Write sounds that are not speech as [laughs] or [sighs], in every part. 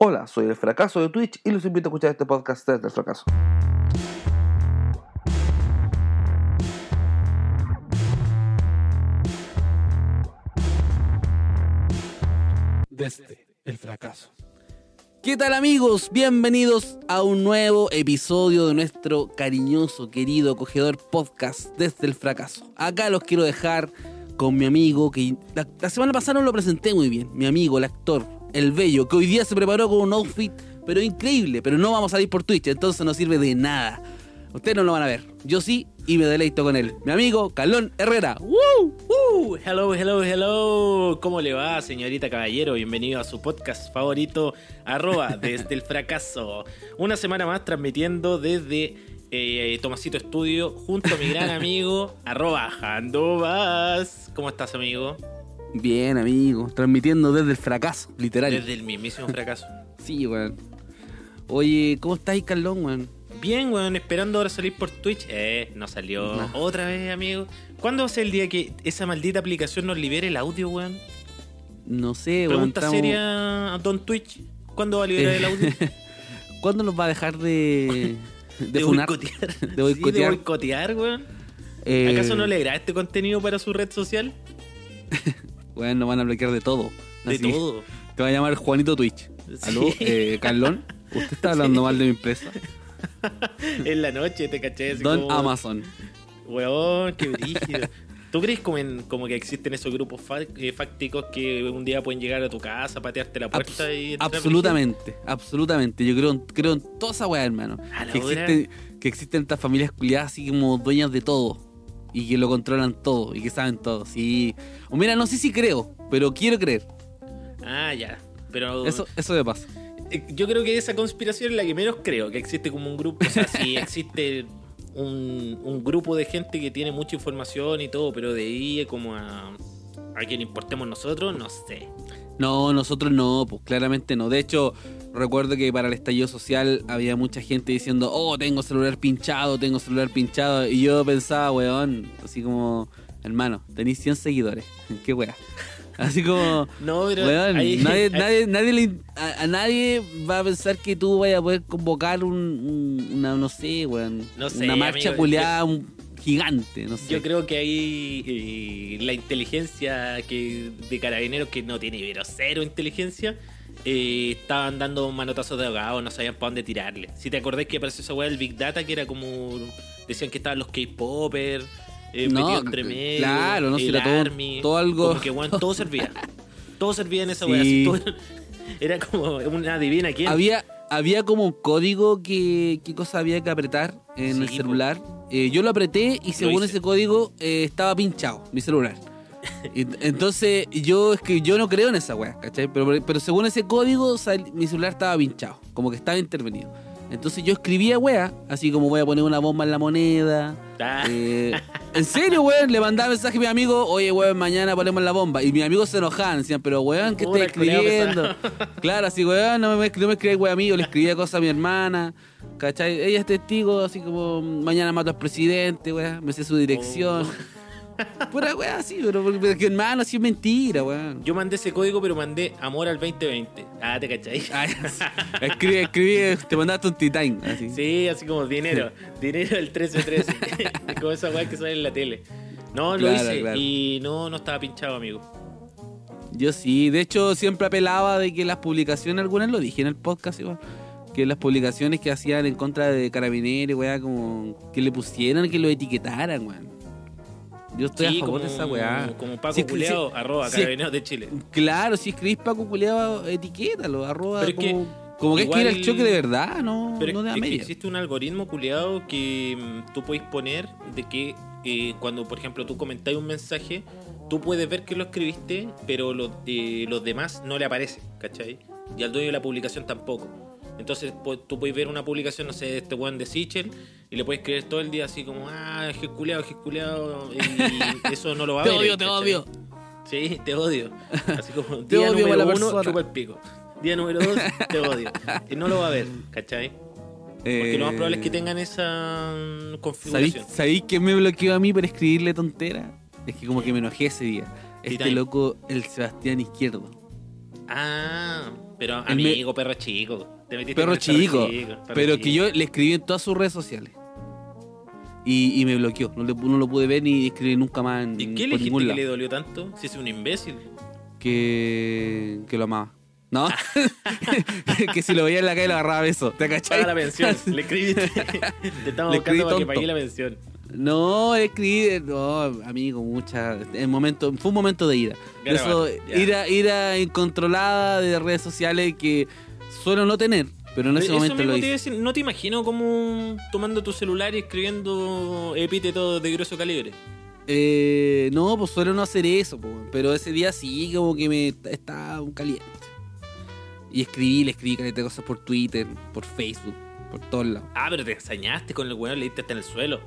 Hola, soy el fracaso de Twitch y los invito a escuchar este podcast desde el fracaso. Desde el fracaso. ¿Qué tal amigos? Bienvenidos a un nuevo episodio de nuestro cariñoso, querido, acogedor podcast desde el fracaso. Acá los quiero dejar con mi amigo que la, semana pasada no lo presenté muy bien. Mi amigo, el actor, el bello, que hoy día se preparó con un outfit pero increíble, pero no vamos a salir por Twitch, entonces no sirve de nada. Ustedes no lo van a ver. Yo sí y me deleito con él. Mi amigo Carlón Herrera. ¡Woo! Uh, hello, hello, hello. ¿Cómo le va, señorita caballero? Bienvenido a su podcast favorito, arroba [laughs] desde el fracaso. Una semana más transmitiendo desde eh, Tomasito Estudio junto a mi gran [laughs] amigo, arroba Jandovas. ¿Cómo estás, amigo? Bien, amigo. Transmitiendo desde el fracaso, literal. Desde el mismísimo fracaso. [laughs] Sí, weón. Oye, ¿cómo estáis, Carlón, weón? Bien, weón, esperando ahora salir por Twitch. Eh, no salió. Otra vez, amigo. ¿Cuándo va a ser el día que esa maldita aplicación nos libere el audio, weón? No sé, weón. Pregunta estamos- seria a Don Twitch. ¿Cuándo va a liberar el audio? [laughs] ¿Cuándo nos va a dejar de, [laughs] de, de funar? boicotear. De boicotear. Sí, de boicotear, weón. Eh, ¿Acaso no le graba este contenido para su red social? Weón, nos van a bloquear de todo. De Así, todo. Te va a llamar Juanito Twitch. ¿Aló? Sí. Eh, Carlón, ¿usted está hablando mal de mi empresa? [laughs] en la noche te caché así Don como, Amazon. Weón, qué [laughs] brígido. ¿Tú crees como, en- como que existen esos grupos eh, fácticos que un día pueden llegar a tu casa, patearte la puerta Abs- y absolutamente, absolutamente. Yo creo, creo en toda esa weá, hermano. Que hora. existen, que existen estas familias culiadas así como dueñas de todo. Y que lo controlan todo. Y que saben todo. Sí. O mira, no sé si creo, pero quiero creer. Ah, ya. Pero Eso, eso me pasa. eh, yo creo que esa conspiración es la que menos creo, que existe como un grupo, o sea, sí [laughs] existe un, un grupo de gente que tiene mucha información y todo, pero de ahí como a, a quien importemos nosotros, no sé. No, nosotros no, pues claramente no. De hecho, recuerdo que para el estallido social había mucha gente diciendo, oh, tengo celular pinchado, tengo celular pinchado. Y yo pensaba, weón, así como, hermano, tenéis 100 seguidores. [laughs] Qué weá. Así como, No, pero weón, ahí- [laughs] nadie, ahí- nadie, nadie le- a, a nadie va a pensar que tú vayas a poder convocar un, un- una, no sé, weón, No sé, una marcha amigo, un- gigante, no sé. Yo creo que ahí eh, la inteligencia que de carabineros que no tiene pero cero inteligencia eh, estaban dando manotazos de ahogado, no sabían para dónde tirarle. Si te acordás que apareció esa weá del Big Data que era como decían que estaban los K-popers eh, No, metidos entre medio, claro, no, si el era todo- Army, todo algo- como que weón, todo servía. [laughs] todo servía en esa Sí. weá. así, todo- era como una divina quién. Había, había como un código que qué cosa había que apretar en Sí, el celular. Eh, yo lo apreté y según hice. ese código eh, estaba pinchado mi celular. Entonces yo es que yo no creo en esa weá, ¿cachai? Pero, pero según ese código sal- mi celular estaba pinchado, como que estaba intervenido. Entonces yo escribía weá, así como voy a poner una bomba en la moneda. Ah. Eh, en serio, weón, le mandaba mensaje a mi amigo, oye, weón, mañana ponemos la bomba. Y mis amigos se enojaban, decían, pero weón, ¿qué estás escribiendo? Claro, así, weón, no me, no me escribáis weón amigo, le escribía cosas a mi hermana, ¿cachai? Ella es testigo, así como, mañana mato al presidente, weón, me sé su dirección. Pura weón, así, pero, pero que hermano, así es mentira, weón. Yo mandé ese código, pero mandé amor al 2020. Ah, ¿te cachai? Ay, escribí, escribí, te mandaste un titán, así. Sí, así como dinero. dinero del 1313. [laughs] como esa weá que sale en la tele. No, lo hice claro. y no, no estaba pinchado, amigo. Yo sí, de hecho siempre apelaba de que las publicaciones, algunas lo dije en el podcast igual, que las publicaciones que hacían en contra de carabineros, weá, como que le pusieran, que lo etiquetaran, weón. Yo estoy sí, a favor como, de esa weá. Como Paco Si Culeado, si- arroba, si- carabineros de Chile. Claro, si escribís Paco Culeado, etiquétalo, arroba Pero es que como, como que es que al igual- choque de verdad, no, Pero no de es a que media. existe un algoritmo culeado que mm, tú puedes poner de que eh, cuando, por ejemplo, tú comentáis un mensaje, tú puedes ver que lo escribiste, pero los, de, los demás no le aparece, ¿cachai? Y al dueño de la publicación tampoco. Entonces pu- tú puedes ver una publicación, no sé, de este weón de Sichel y le puedes escribir todo el día así como, ah, es culeado, es culeado, y [laughs] eso no lo va a Te ver. odio, te ¿cachai? odio. Sí, te odio. Así como, [laughs] Te día odio, número uno, persona. chupa el pico. Día número dos, te odio. Y no lo va a ver, ¿cachai? Porque lo más probable es que tengan esa mm, ¿Sabéis, configuración. ¿Sabéis que me bloqueó a mí para escribirle tontera? Es que como que me enojé ese día. Este loco, el Sebastián Izquierdo. Ah, Pero me- amigo, perro chico. Te metiste Perro chico. perro Pero chico. que yo le escribí en todas sus redes sociales. Y, y me bloqueó. No, le- no lo pude ver ni escribir nunca más en, ¿Y qué le dijiste que lado. le dolió tanto? Si es un imbécil. Que, que lo amaba. ¿No? [laughs] que si lo veía en la calle lo agarraba a beso. ¿Te cachai? Paga la pensión. le escribiste. [laughs] Te estamos Le escribí buscando para que pague la pensión. No, escribí, no, amigo, mucha, el momento, fue un momento de ira. De eso, ira, ira incontrolada de redes sociales que suelo no tener, pero en ese Eso momento mismo lo te hice. decir, no te imagino como tomando tu celular y escribiendo epítetos de grueso calibre. Eh, no, pues suelo no hacer eso, po, pero ese día sí, como que me estaba caliente. Y escribí, le escribí caleta cosas por Twitter, por Facebook, por todos lados. Ah, pero te ensañaste con el weón, le diste hasta en el suelo.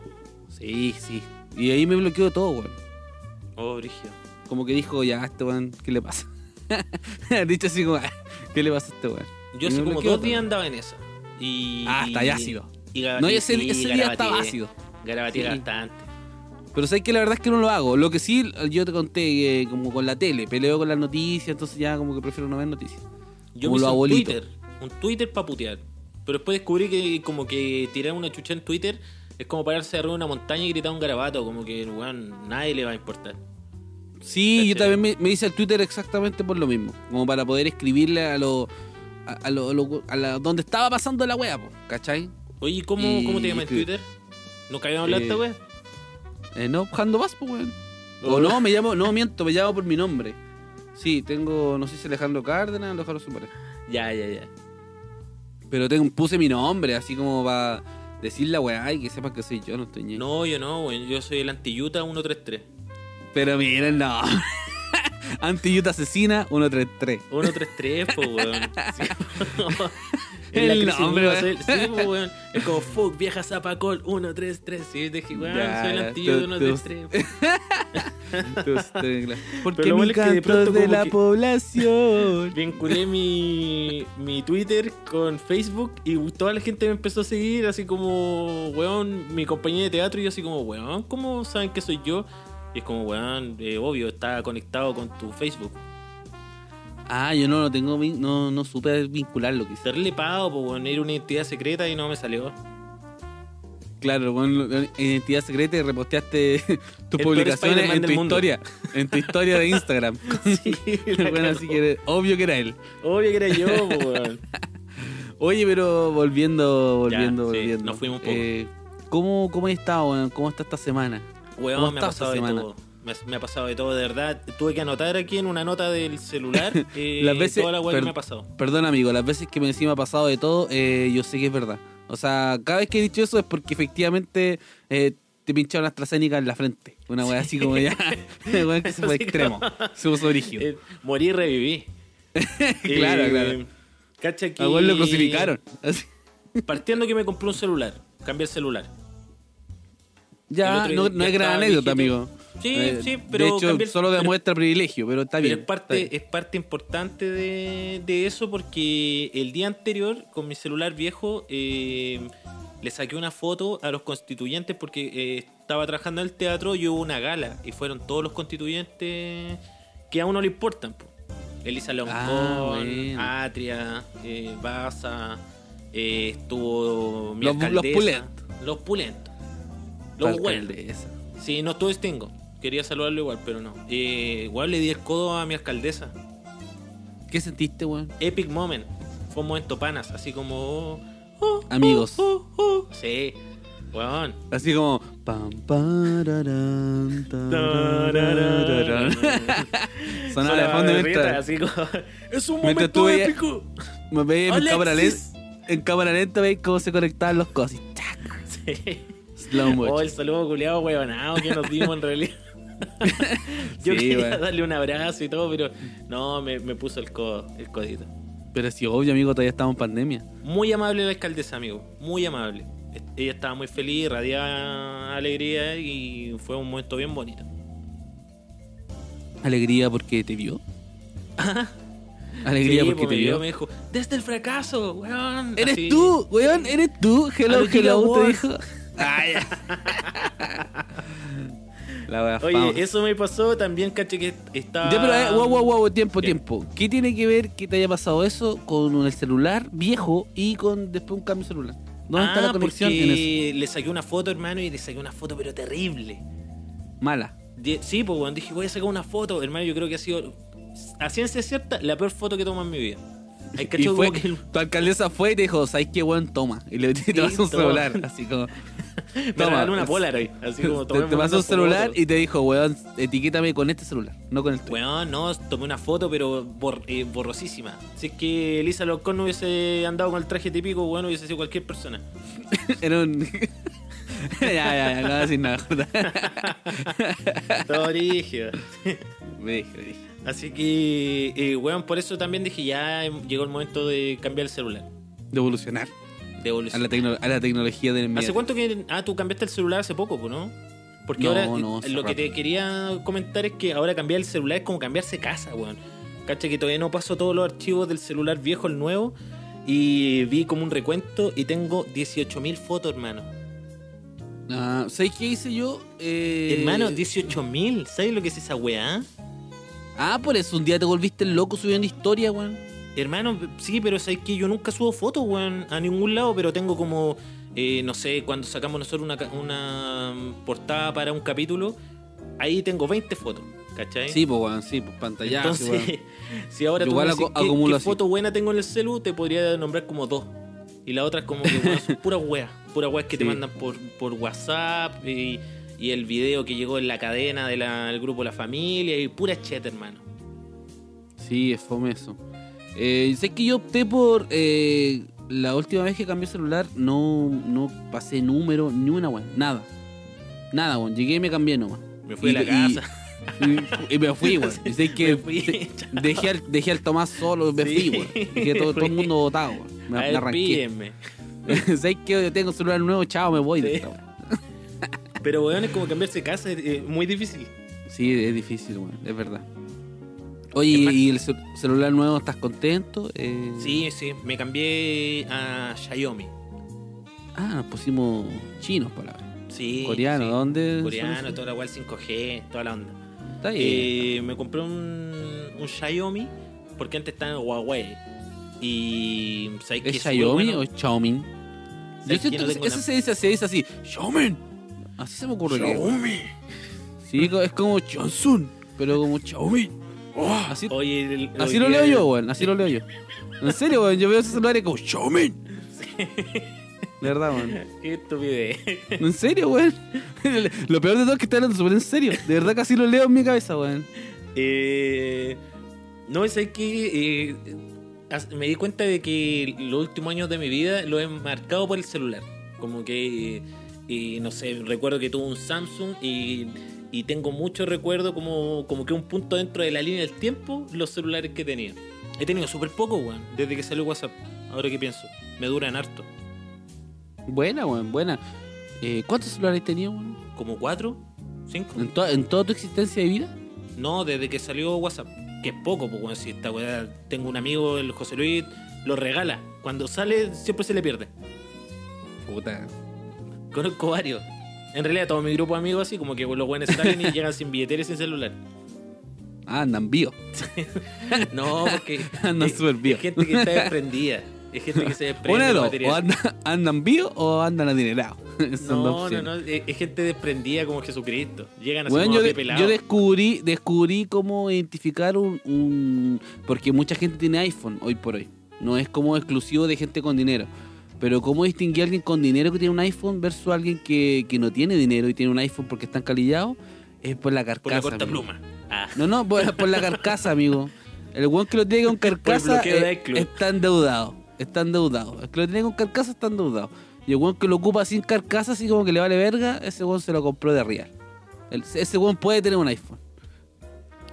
Sí, sí. Y ahí me bloqueó todo, weón. Oh, Brigio. Como que dijo, ya, este weón, ¿qué le pasa? [laughs] Dicho así como, "Ah, [laughs] ¿qué le pasa a este weón? Yo hace como bloqueó dos días andaba en esa. Y, Ah, está ya ácido. Y, No, ese, sí, ese día estaba ácido. Garabateé Sí. bastante. Pero sabes que la verdad es que no lo hago. Lo que sí, yo te conté que como con la tele, peleo con las noticias, entonces ya como que prefiero no ver noticias. Yo Como me hice un. Twitter. Un Twitter para putear. Pero después descubrí que como que tirar una chucha en Twitter es como pararse arriba de una montaña y gritar un garabato. Como que, weón, nadie le va a importar. Sí, yo también me, me hice el Twitter exactamente por lo mismo. Como para poder escribirle a lo. a, a lo, a lo- a la- donde estaba pasando la wea, po, ¿cachai? Oye, ¿y ¿cómo, Y- cómo te llamas en Twitter? ¿Nunca habíamos hablado de esta Eh, weá? Eh, no, Jando Vas, pues weón. O no, me llamo, no miento, me llamo por mi nombre. Sí, tengo, no sé si Alejandro Cárdenas, Alejandro Suárez. Ya, ya, ya. Pero tengo, puse mi nombre, así como para decir la weá y que sepas que soy yo, no estoy ñe. No, yo no, weón. Yo soy el anti-Yuta 133. Pero miren, no. [laughs] Antiyuta asesina 133. 133, pues, weón. [laughs] Sí. El En la crisis nombre, misma weón. Sí, pues, weón. [laughs] Es como fuck, vieja zapacol 133. Sí, dije, weón, soy el ya, anti-Yuta tú- 133. [laughs] Porque lo mi es de canto de la población. [laughs] Vinculé mi, mi Twitter con Facebook y toda la gente me empezó a seguir, así como, weón, mi compañía de teatro. Y yo, así como, weón, ¿cómo saben que soy yo? Y es como, weón, eh, obvio, está conectado con tu Facebook. Ah, yo no lo tengo, no, no supe vincularlo quizás. Darle pago, pues, weón, era una identidad secreta y no me salió. Claro, bueno, identidad secreta y reposteaste [laughs] tus El publicaciones en tu historia, en tu historia de Instagram. [laughs] Sí, [laughs] bueno, así que obvio que era él. Obvio que era yo, pues. Oye, pero volviendo, volviendo, sí, volviendo. nos fuimos un poco. Eh, ¿cómo, ¿Cómo has estado? ¿Cómo está esta semana? ¿Cómo Weón, me ha esta pasado de semana? todo. Me, me ha pasado de todo, de verdad. Tuve que anotar aquí en una nota del celular [laughs] eh, Las veces- toda la per- que me ha pasado. Perdón, amigo, las veces que me encima ha pasado de todo, eh, yo sé que es verdad. O sea, cada vez que he dicho eso es porque efectivamente eh, te pincharon AstraZeneca en la frente. Una weá así como ya. [laughs] [laughs] Una weá que se fue extremo. Se puso. Eh, morí y reviví. Claro, claro. Cacha que... A vos lo crucificaron. Partiendo que me compré un celular. Cambié el celular. Ya, no, no es gran anécdota, amigo. Sí, Eh, sí, pero De hecho, cambié solo pero- demuestra privilegio, pero está Pero bien. es parte, bien. es parte importante de, de eso porque el día anterior, con mi celular viejo, eh, le saqué una foto a los constituyentes porque eh, estaba trabajando en el teatro y hubo una gala y fueron todos los constituyentes que a uno le importan. po. Elisa Loncón, Ah. Atria, Baza, estuvo mi Los- los alcaldesa. pulentos. Los pulentos. Los. Alcaldesa. Sí, no todo Stingo. Quería saludarlo igual, pero no. Eh, igual le di el codo a mi alcaldesa. ¿Qué sentiste, weón? Epic moment. Fue un momento panas, así como. oh, oh, Amigos. oh, oh, oh. Sí, weón. Así como. [laughs] [laughs] Sonaba de fondo mientras, así como. Es un momento épico. me veía en cámara lenta. En cámara lenta veis cómo se conectaban los cosas. [laughs] Sí. Slow motion. Oh, el saludo culiado, weonado, que nos dimos en realidad. [laughs] Yo Sí, quería weón. darle un abrazo y todo, pero no, me, me puso el codo, el codito. Pero sí, obvio, amigo, todavía estamos en pandemia. Muy amable la alcaldesa, amigo. Muy amable. Ella estaba muy feliz, radiaba alegría y fue un momento bien bonito. Alegría porque te vio. [laughs] Alegría Sí, porque pues, te vio. me dijo, desde el fracaso, weón. Eres Así. tú, weón, eres tú. Hello, hello, te dijo. Ah. [laughs] La wea Oye, fama. eso me pasó también, caché que estaba. Ya, pero, eh, wow, wow, wow, tiempo, ¿Qué? tiempo. ¿Qué tiene que ver que te haya pasado eso con el celular viejo y con después un cambio de celular? ¿Dónde está Ah, la conexión en eso? le saqué una foto, hermano, y le saqué una foto, pero terrible. Mala. Sí, pues, cuando dije, voy a sacar una foto, hermano, yo creo que ha sido, a ciencia cierta, la peor foto que tomo en mi vida. Hay Y cachado fue, que tu alcaldesa fue y te dijo, ¿sabes qué, weón? Toma. Y le [laughs] Sí, pasó un toma. celular. Así como. [laughs] toma. una Polaroid, así [laughs] como te, te pasó un celular y te dijo, weón, etiquétame con este celular, no con el tuyo. Weón, no, tomé una foto, pero bor- eh, borrosísima. Si es que Elisa Locón no hubiese andado con el traje típico, bueno, hubiese sido cualquier persona. Era un. ya, ya, ya, no voy a decir nada. Todo rígido. me dije, me dije. Así que, eh, weón, por eso también dije, ya llegó el momento de cambiar el celular. De evolucionar De a evolución. la, tecno- a la tecnología del ¿Hace cuánto que.? Ah, tú cambiaste el celular hace poco, pues, ¿no? Porque No, ahora no, eh, lo que te quería comentar es que ahora cambiar el celular es como cambiarse casa, weón. Cacha que todavía no paso todos los archivos del celular viejo al nuevo. Y vi como un recuento y tengo 18.000 fotos, hermano. Ah, ¿Sabes qué hice yo? Eh, Hermano, 18.000. ¿Sabes lo que es esa weá? Ah, por eso un día te volviste loco subiendo historia, weón. Hermano, sí, pero sabes que yo nunca subo fotos, weón, a ningún lado, pero tengo como, eh, no sé, cuando sacamos nosotros una, una portada para un capítulo, ahí tengo 20 fotos, ¿cachai? Sí, pues, weón, sí, pues pantallazo, Entonces, weón. [laughs] si ahora tú Igual qué, foto buena tengo en el celu, te podría nombrar como dos. Y la otra es como que weón, son puras weas, puras weas que te mandan por, por WhatsApp y, y el video que llegó en la cadena del grupo La Familia y pura chat, hermano. Sí, es fome eso. Eh, sé que yo opté por. eh, la última vez que cambié celular, no, no pasé número, ni una, weón. Nada. Nada, weón. Llegué y me cambié nomás. Me fui Y- a la casa. [laughs] Y, y me fui, weón. Sé [laughs] que fui. dejé, al, dejé al Tomás solo, me Sí. fui, weón. Dejé todo, [laughs] todo el mundo votado, weón. Me, A me arranqué. sé que yo tengo celular nuevo, chao, me voy. de esta. Pero weón, es como cambiarse de casa, es muy difícil. Sí, es difícil, weón. Es verdad. Oye, Es ¿y el cel- celular nuevo estás contento? Eh, Sí, sí, me cambié a Xiaomi. Ah, nos pusimos chinos, palabras. Sí. Coreano, sí. ¿dónde? Coreano, toda la cual 5G, toda la onda. Está bien. Eh, me compré un, un Xiaomi porque antes estaba en Huawei. Y ¿sabes ¿Es Xiaomi bueno? o Xiaomi? Yo ¿Sabes siento no ese se dice, se dice así, Xiaomi. Así se me ocurre. Xiaomi. Sí, es como Johnson, pero como Xiaomi. Así, Oye, el- así lo leo yo, weón. Así lo leo yo. En serio, weón. Yo veo ese celular y como Xiaomi. De verdad, weón. Qué estupidez. En serio, weón. Lo peor de todo es que está hablando súper en serio. De verdad que así lo leo en mi cabeza, weón. Eh, no, es que eh, me di cuenta de que los últimos años de mi vida lo he marcado por el celular. Como que, eh, y no sé, recuerdo que tuve un Samsung y, y tengo mucho recuerdo como, como que un punto dentro de la línea del tiempo los celulares que tenía. He tenido súper poco, weón, desde que salió WhatsApp. Ahora que pienso, me duran harto. Buena, weón, buena. Eh, ¿Cuántos celulares tenías, weón? ¿Como cuatro? ¿Cinco? ¿En, to- ¿En toda tu existencia de vida? No, desde que salió WhatsApp. Que es poco, pues bueno, si esta weá, tengo un amigo, el José Luis, lo regala. Cuando sale, siempre se le pierde. Puta. Conozco varios. En realidad, todo mi grupo de amigos así, como que los buenos salen y [laughs] llegan sin billetera y sin celular. Ah, andan bio. [laughs] No, porque [laughs] Andan súper bien. es gente que está desprendida. Es gente que se desprende dos. material. O andan, andan bio o andan adinerados. No, no, no, es, es gente desprendida como Jesucristo. Llegan así Bueno, como yo, de- pelado. yo descubrí, descubrí cómo identificar un, un- Porque mucha gente tiene iPhone hoy por hoy. No es como exclusivo de gente con dinero. Pero cómo distinguir a alguien con dinero que tiene un iPhone versus alguien que, que no tiene dinero y tiene un iPhone porque está encalillado, es por la carcasa. por la corta amigo. pluma. Ah. No, no, por, por la carcasa, amigo. El weón que lo tiene con [laughs] carcasa de eh, está endeudado. Está endeudado. El que lo tiene con carcasa está endeudado. Y el weón que lo ocupa sin carcasa, así como que le vale verga, ese weón se lo compró de real. El- ese weón puede tener un iPhone.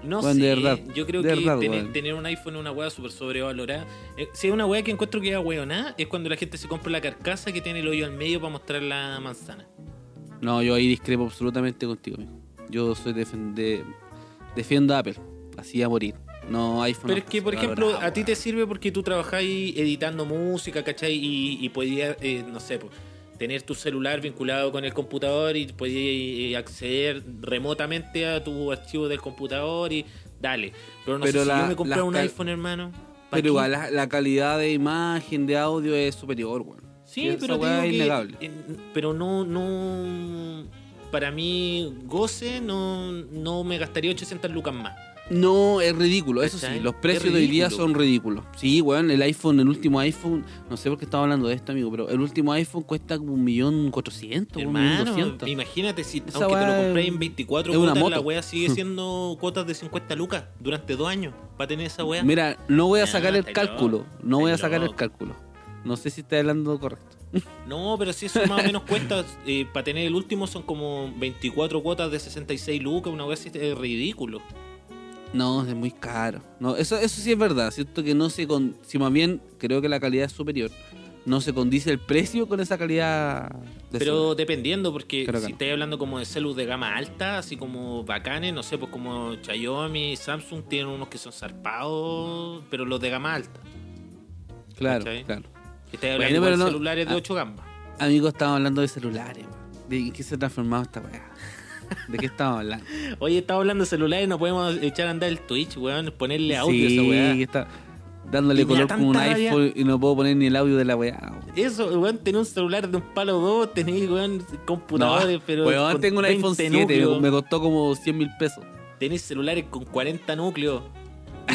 No Weón, sé, de verdad, yo creo de que verdad, tener, tener un iPhone es una weá súper sobrevalorada. Eh, si es una weá que encuentro que es weonada, es cuando la gente se compra la carcasa que tiene el hoyo al medio para mostrar la manzana. No, yo ahí discrepo absolutamente contigo, amigo. Yo soy de- defiendo a Apple. Así a morir. No iPhone. Pero es que, por ejemplo, a ti te sirve porque tú trabajáis editando música, ¿cachai? Y, y podías, eh, no sé, pues, tener tu celular vinculado con el computador y podías acceder remotamente a tu archivo del computador y dale. Pero no Pero sé si la- yo me compré un iPhone, hermano. ¿pa' Pero igual la, la calidad de imagen, de audio es superior, weón. Sí, Esa pero digo es que- innegable. eh, pero no, no. Para mí, goce, no, no me gastaría 800 lucas más. No, es ridículo, eso sí, los precios de hoy día son ridículos. Sí, weón, el iPhone, el último iPhone, no sé por qué estaba hablando de esto, amigo, pero el último iPhone cuesta como un millón cuatrocientos, un millón doscientos. imagínate si Esa aunque te lo weá compré en 24 es una cuotas, la moto. wea sigue [laughs] siendo cuotas de 50 lucas durante dos años para tener esa wea. Mira, no voy a sacar el cálculo, no voy a sacar el cálculo. No sé si estoy hablando correcto. [laughs] No, pero si eso más o menos cuesta, eh, para tener el último son como 24 cuotas de 66 lucas, una wea así es ridículo. No, es muy caro. No, eso, eso sí es verdad. Siento que no se con, si más bien creo que la calidad es superior. No se condice el precio con esa calidad. de Pero dependiendo, porque Creo si no. estáis hablando como de celus de gama alta, así como bacanes, no sé, pues como Xiaomi, Samsung tienen unos que son zarpados, pero los de gama alta. claro, ¿cachai? claro. Estáis hablando de no- celulares de ah. 8 gambas. Amigos, estamos hablando de celulares. ¿De qué se ha transformado esta weá? ¿De qué estamos hablando? Oye, estamos hablando de celulares, no podemos echar a andar el Twitch, weón, ponerle audio sí, a esa weá. está dándole color como un rabia. iPhone y no puedo poner ni el audio de la weá. Eso, weón, tener un celular de un palo 2, tenéis, weón, computadores, pero. weón, tengo un iPhone 20 7, me, núcleos. me costó como 100 mil pesos. Tenéis celulares con 40 núcleos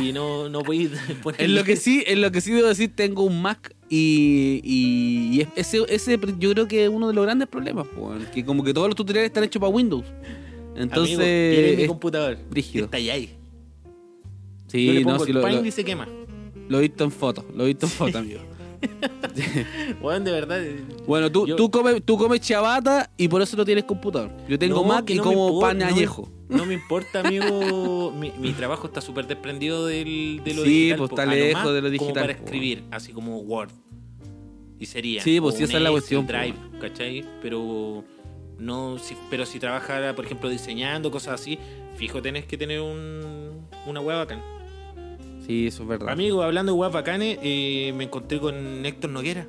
y no, no podéis [laughs] poner. En lo que sí, en lo que sí debo decir, tengo un Mac y, y, y es- ese, ese yo creo que es uno de los grandes problemas, que como que todos los tutoriales están hechos para Windows. Entonces, Amigo, tiene mi es- computador. brígido. Está ahí. sí, Yo le no, el lo, lo- y se quema. lo he visto en fotos, lo he visto en fotos, amigo. [laughs] [laughs] Weón, de verdad. Bueno, tú, Yo- tú comes, tú comes chabata y por eso no tienes computador. Yo tengo No, Mac y no como pan no añejo. No me importa, amigo. mi, mi trabajo está súper desprendido del, de lo Sí, digital. pues, po. está A lo lejos de lo Como digital, para po. escribir, así como Word. Y sería. Sí, pues, sí, esa es la cuestión, po. Drive, ¿cachai? Pero no, si, pero si trabajara, por ejemplo, diseñando, cosas así, fijo, tenés que tener un, una web bacán. Sí, eso es verdad. Amigo, hablando de web bacanes, eh, me encontré con Héctor Noguera.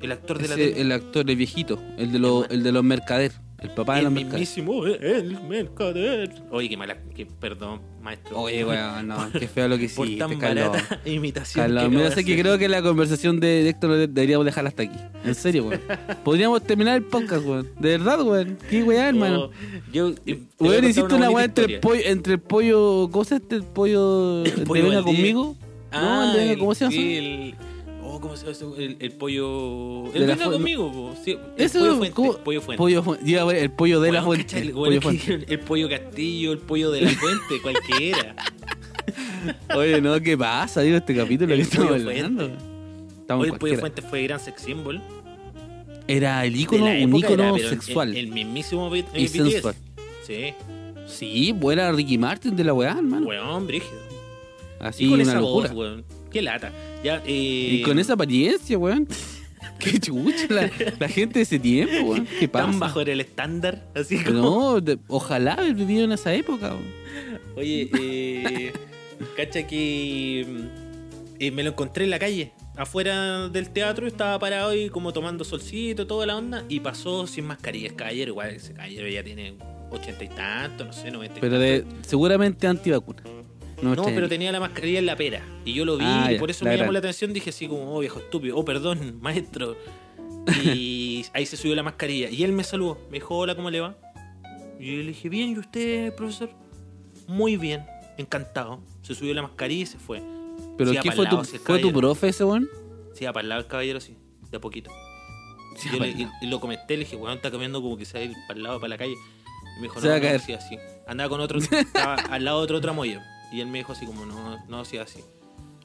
El actor de la Ese- tele. el actor, el viejito, el de los, el de los mercader, el papá de el los mercader. mismísimo, eh, el mercader. Oye, qué mala, que, perdón, maestro. Oye, weón, no, qué feo lo que por hiciste, tan Carlos. barata [laughs] imitación. Carlos, mira, sé que creo que la conversación de Héctor deberíamos dejarla hasta aquí. En serio, weón. [laughs] Podríamos terminar el podcast, weón. De verdad, weón. Qué weá, hermano. Oh, yo, eh, Weón, hiciste una weá entre el pollo, entre el pollo. ¿Cómo se este? El pollo. El pollo de venga conmigo. no, el de venga, el- ¿cómo se llama? Oh, ¿cómo se llama? eso? El, el pollo. De El la venga fu- conmigo, po. Sí, el Eso, pollo fuente. ¿cómo? Pollo fuente. Pollo fu- ya, weón, el pollo de la Weón, fuente. el- Pollo weón, fuente. que- el pollo castillo, el pollo de la fuente, [laughs] cualquiera. Oye, no, ¿qué pasa? Digo, este capítulo El que estamos pollo hablando. fuente. Estamos Hoy el pollo cualquiera. fuente fue gran sex symbol. Era el de ícono, la un época ícono era, pero sexual. El, el mismísimo B- y BTS. sensual. Sí, Sí, buena Ricky Martin de la weá, hermano. weón, brígido. Así, y con una esa locura. voz, weón. Qué lata. Ya, eh, Y con esa apariencia, weón. [laughs] Qué chucha la, la gente de ese tiempo, weón. ¿Qué pasa? Tan bajo era el estándar. Así como. No, de- ojalá haber vivido en esa época, weón. Oye, eh, cacha que mm, eh, me lo encontré en la calle, afuera del teatro, estaba parado y como tomando solcito, toda la onda, y pasó sin mascarilla. Es caballero, igual ese caballero ya tiene ochenta y tanto, no sé, noventa y Pero de, seguramente antivacuna. No, pero tenía la mascarilla en la pera. Y yo lo vi Ah, y por eso me llamó gran. la atención. Dije así como, oh viejo estúpido, oh perdón, [laughs] maestro. Y [laughs] ahí se subió la mascarilla. Y él me saludó. Me dijo, hola, ¿cómo le va? Y yo le dije, bien, ¿y usted, profesor? Muy bien, encantado. Se subió la mascarilla y se fue. ¿Pero Sí, iba qué fue tu, lado, sí, fue tu profe ese, weón? Se iba para el lado el caballero, sí, de a poquito. Sí, Yo le- y, lo comenté, le dije, weón, está caminando como que se va a ir para el lado, para la calle. Y me dijo, Se no, va a no, caer. sí, así. Andaba con otro, estaba al lado de otro tramoyo. Y él me dijo así como, no, no, sí, así.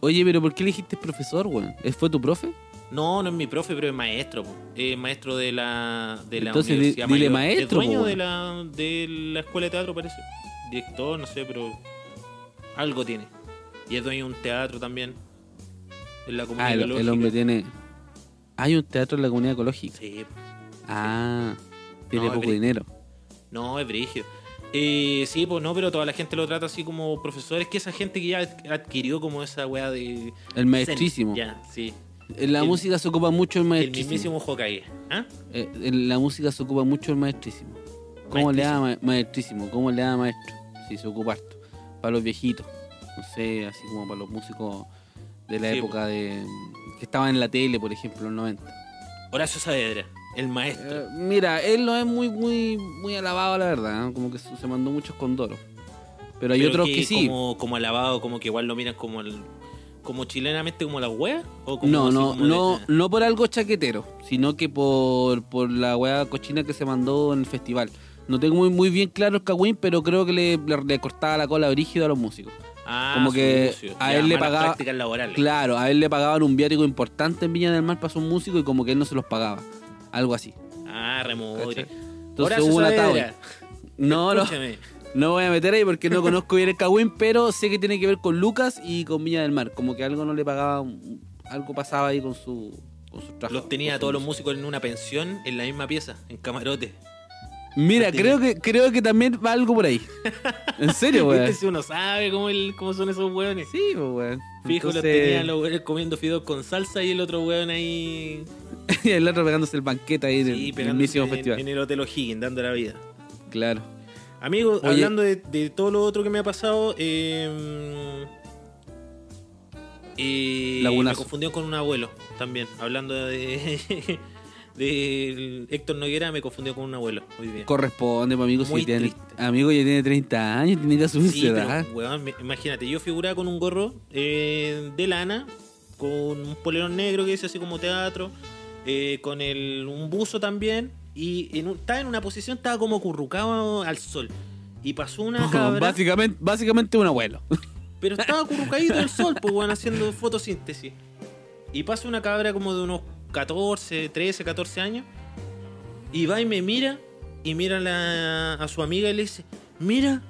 Oye, pero ¿por qué le dijiste profesor, weón? ¿Es- ¿Fue tu profe? No, no es mi profe, pero es maestro. Es maestro de la, de la Entonces, universidad dile mayor. maestro, Es dueño po, de la, de la escuela de teatro, parece. Director, no sé, pero algo tiene. Y es dueño de un teatro también. En la comunidad Ah, el, el ecológica. hombre tiene... Hay un teatro en la comunidad ecológica. Sí, Ah, tiene No, poco dinero. no, es brígido. Eh, sí, pues no, pero toda la gente lo trata así como profesor. Es que esa gente que ya adquirió como esa weá de... El maestrísimo. Ya, sí. En la El- música se ocupa mucho el El maestrísimo. mismísimo Hokage. ¿Ah? Eh, en la música se ocupa mucho el maestrísimo. ¿Cómo le da ma- maestrísimo? ¿Cómo le da maestro? Sí, se ocupa harto. Para los viejitos. No sé, así como para los músicos de la Sí, época de. que estaban en la tele, por ejemplo, en los 90. Horacio Saavedra, el maestro. Eh, mira, él no es muy, muy, muy alabado, la verdad. Como que se mandó muchos condoros. Pero hay Pero otros que, sí. Como, como alabado, como que igual lo miran como el, como chilenamente como la wea. ¿O como No, así no, como de- no, no por algo chaquetero, sino que por, por la weá cochina que se mandó en el festival. No tengo muy, muy bien claro el cagüín, pero creo que le, le- le cortaba la cola brígida a los músicos. Ah, como que a Ya, él le malas pagaba- prácticas laborales. Claro, a él le pagaban un viático importante en Viña del Mar para su músico y como que él no se los pagaba. Algo así. Ah, remodre. Entonces Horacio hubo un. Saavedra, No, no, escúchame. no voy a meter ahí porque no conozco bien el cagüín, pero sé que tiene que ver con Lucas y con Viña del Mar. Como que algo no le pagaba, algo pasaba ahí con su, con su trabajo. Los tenía a todos los músicos en una pensión en la misma pieza, en camarote. Mira, Los creo que, creo que también va algo por ahí. En serio, [laughs] weón. ¿Viste si uno sabe cómo, el, cómo son esos hueones? Sí, pues, weón. Fijo, los Entonces- tenían los hueones comiendo fideos con salsa y el otro hueón ahí [laughs] y el otro pegándose el banquete ahí en el mismísimo en, festival. en el Hotel O'Higgins, dando la vida. Claro. Amigo, Oye. hablando de, de todo lo otro que me ha pasado, eh, eh, me confundió con un abuelo también. Hablando de, [laughs] de Héctor Noguera, me confundió con un abuelo hoy día. Corresponde, pues, amigo. Muy Si tiene, amigo ya tiene 30 años, tiene que asumir Sí, su pero, edad. weón, me- imagínate, yo figuraba con un gorro eh, de lana, con un polerón negro que dice así como teatro, eh, con el, un buzo también, y en un- estaba en una posición, estaba como currucado al sol. Y pasó una cabra, básicamente, básicamente un abuelo. [laughs] pero estaba currucadito al sol, pues bueno, haciendo fotosíntesis. Y pasa una cabra como de unos 14, 13, 14 años, y va y me mira, y mira a, la- a su amiga y le dice, mira,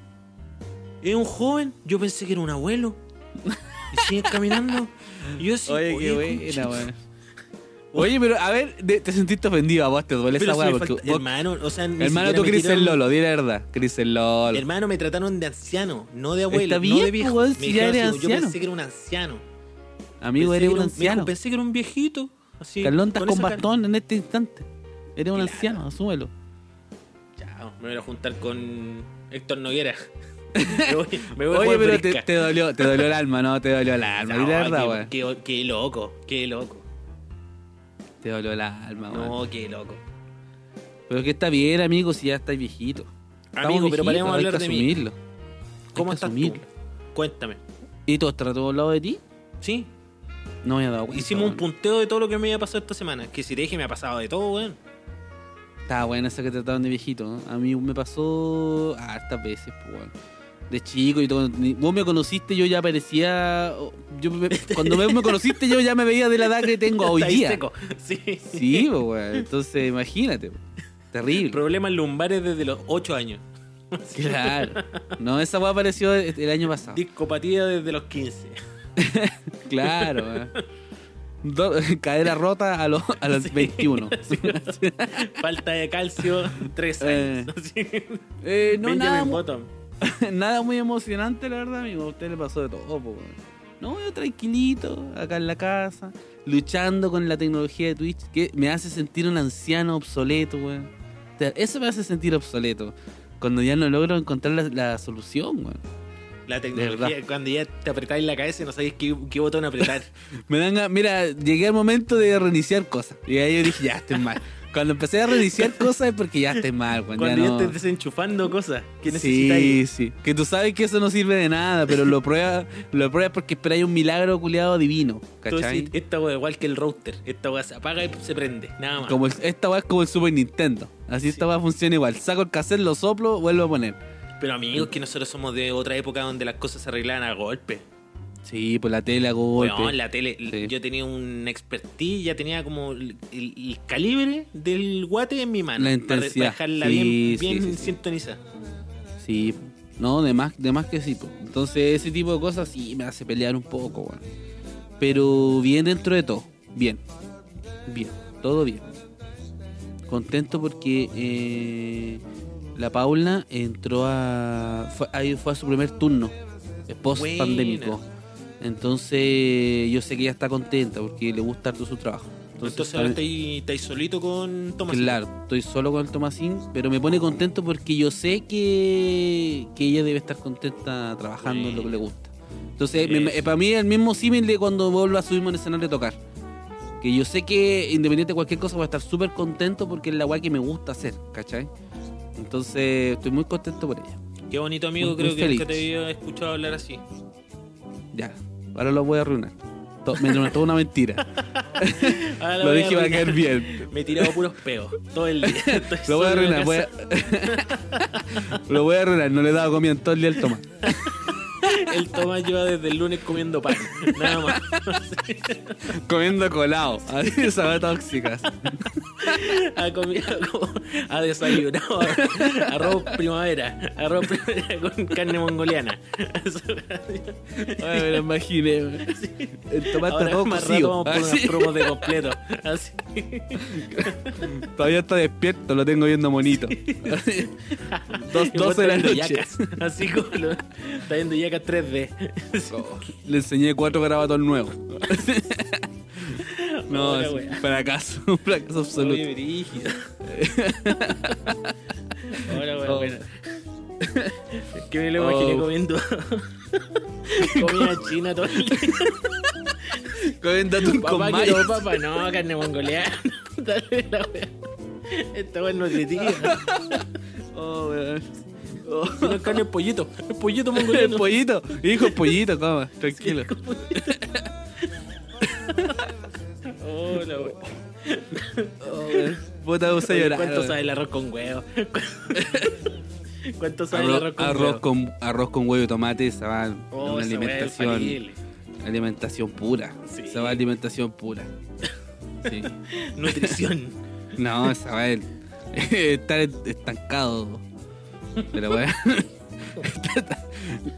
es un joven, yo pensé que era un abuelo. Y sigue caminando. Y yo así, [laughs] Oye, qué buena. Oye, pero a ver, de- te sentiste ofendido a vos, te duele Pero esa si weá. me Porque falta- vos- hermano, o sea, ni hermano, siquiera tú me Cris el tiraron- Lolo, di la verdad. Cris el Lolo. Hermano, me trataron de anciano, no de abuelo, Está no bien, de viejo. pues, Me si ya dijeron eres así, Yo anciano. pensé que era un anciano. Amigo, Pensé eres que un era me dijo, anciano. pensé que era un viejito. Así, Carlón, estás con con esa cara. bastón en este instante. Eres un Claro. anciano, asúmelo. Chao, me voy a juntar con Héctor Noguera. [laughs] me voy, me voy a Oye, jugar pero te, brisca. te dolió, te dolió el alma, ¿no? Te dolió el [laughs] alma. Di la verdad, qué- weón. qué, qué loco, qué loco. Te dolió el alma, weón. No, qué loco. Pero que está bien, amigo, si ya estáis viejito. Estamos Amigo, pero paremos hay hablar que de mí. asumirlo. ¿Cómo estás tú? asumirlo. Cuéntame. ¿Y tú estás todo al lado de ti? Sí, No me había dado cuenta. hicimos un punteo de todo lo que me había pasado esta semana. Que si te dije me ha pasado de todo, weón. Estaba buena esa que trataban de viejito, ¿no? A mí me pasó hartas veces, pues, weón. De chico y todo. Vos me conociste, yo ya parecía. Yo me- cuando me, me conociste, yo ya me veía de la edad que tengo [laughs] hoy día. seco. Sí. Sí, weón. Entonces, imagínate. Terrible. Problemas lumbares desde los 8 años. [laughs] Claro. No, esa weá apareció el año pasado. Discopatía desde los 15. [laughs] Claro. Do- cadera rota a los, a los 21. Falta de calcio, 3 Eh, años. Eh, no, Benjamin nada. [laughs] nada muy emocionante, la verdad, amigo. A usted le pasó de todo, po. No, yo tranquilito, acá en la casa, luchando con la tecnología de Twitch, que me hace sentir un anciano obsoleto, weón. O sea, Eso me hace sentir obsoleto. Cuando ya no logro encontrar la, la solución, weón. La tecnología, cuando ya te apretáis la cabeza y no sabéis qué, qué botón apretar. [laughs] Me dan mira, llegué al momento de reiniciar cosas. Y ahí yo dije, ya estoy mal. Cuando empecé a reiniciar cosas es porque ya estoy mal, weón. cuando ya, no- estés desenchufando cosas que Sí, necesitáis. sí. Que tú sabes que eso no sirve de nada, pero lo pruebas [laughs] lo pruebas porque esperáis un milagro culiado divino. ¿Cachai? decís, esta weá igual que el router. Esta weá se apaga y se prende. Nada más. Como el- esta weá es como el Super Nintendo. Así esta weá funciona igual. Saco el cassette, lo soplo, vuelvo a poner. Pero amigos, que nosotros somos de otra época donde las cosas se arreglaban a golpe. Sí, pues la tele golpe. Weón, la tele, Sí. yo tenía un expertise, ya tenía como el, calibre del guate en mi mano. La para intensidad. dejarla Sí, bien, sí, bien sintonizada. Sí, no, de más, de más que sí. po. Entonces ese tipo de cosas sí me hace pelear un poco, weón. Pero bien dentro de todo. Bien. Bien. Todo bien. Contento porque eh, la Paula entró a... Fue, ahí fue a su primer turno. Post pandémico. Entonces yo sé que ella está contenta porque le gusta harto su trabajo. Entonces, ahora estáis, solito con Tomás. Claro, estoy solo con el Tomasín, pero me pone contento porque yo sé que, que ella debe estar contenta trabajando en lo que le gusta. Entonces, me- para mí es el mismo símil de cuando vuelvo a subirme al escenario a tocar. Que yo sé que independiente de cualquier cosa voy a estar súper contento porque es la weá que me gusta hacer, ¿cachai? Entonces, estoy muy contento por ella. Qué bonito amigo, Muy- creo muy que nunca te había escuchado hablar así. Ya, ahora lo voy a arruinar. To- Me toda una mentira. [laughs] Lo voy dije va a caer bien. Me he tirado puros peos todo el día. [laughs] Estoy Lo voy a arruinar, voy casa. a... [laughs] lo voy a arruinar, no le he dado comida en todo el día al Tomás. El Tomás lleva desde el lunes comiendo pan. Nada más. [laughs] Comiendo colado, así esa weá tóxica. [laughs] Ha comido. Ha desayunado arroz primavera. Arroz primavera con carne mongoliana. Ay, me lo imaginé. El tomate Ahora está todo más rato vamos por unas Así. promos de completo. Así. Todavía está despierto, lo tengo viendo monito. Así. Dos, Y 12 de la noche. yacas. Así como lo, está viendo yacas 3D. [laughs] Le enseñé cuatro grabatos nuevos. [laughs] No, Hola, es fracaso, un fracaso absoluto. Brígido. [laughs] Hola, bueno, Oh. bueno. Es que me lo imaginé Oh. comiendo comida china todo el día. Comiendo atún con Papá, quiero papa. No, carne mongoliana. Dale la wea. Esta wea es nutritiva. Oh, weón. Oh. Es carne, es pollito. Es pollito El [laughs] mongoliano. pollito, hijo, pollito, coma, [laughs] tranquilo. [laughs] Hola, wea. Oh, weón. Puta, a llorar. ¿Cuánto sabe el arroz con huevo? ¿Cuánto sabe el Arroz, arroz con arroz huevo? con arroz con huevo y tomate, esa va Oh, una es alimentación, alimentación pura. Sí. Esa va alimentación pura. Sí. Nutrición. No, esa va es estar estancado. Pero bueno.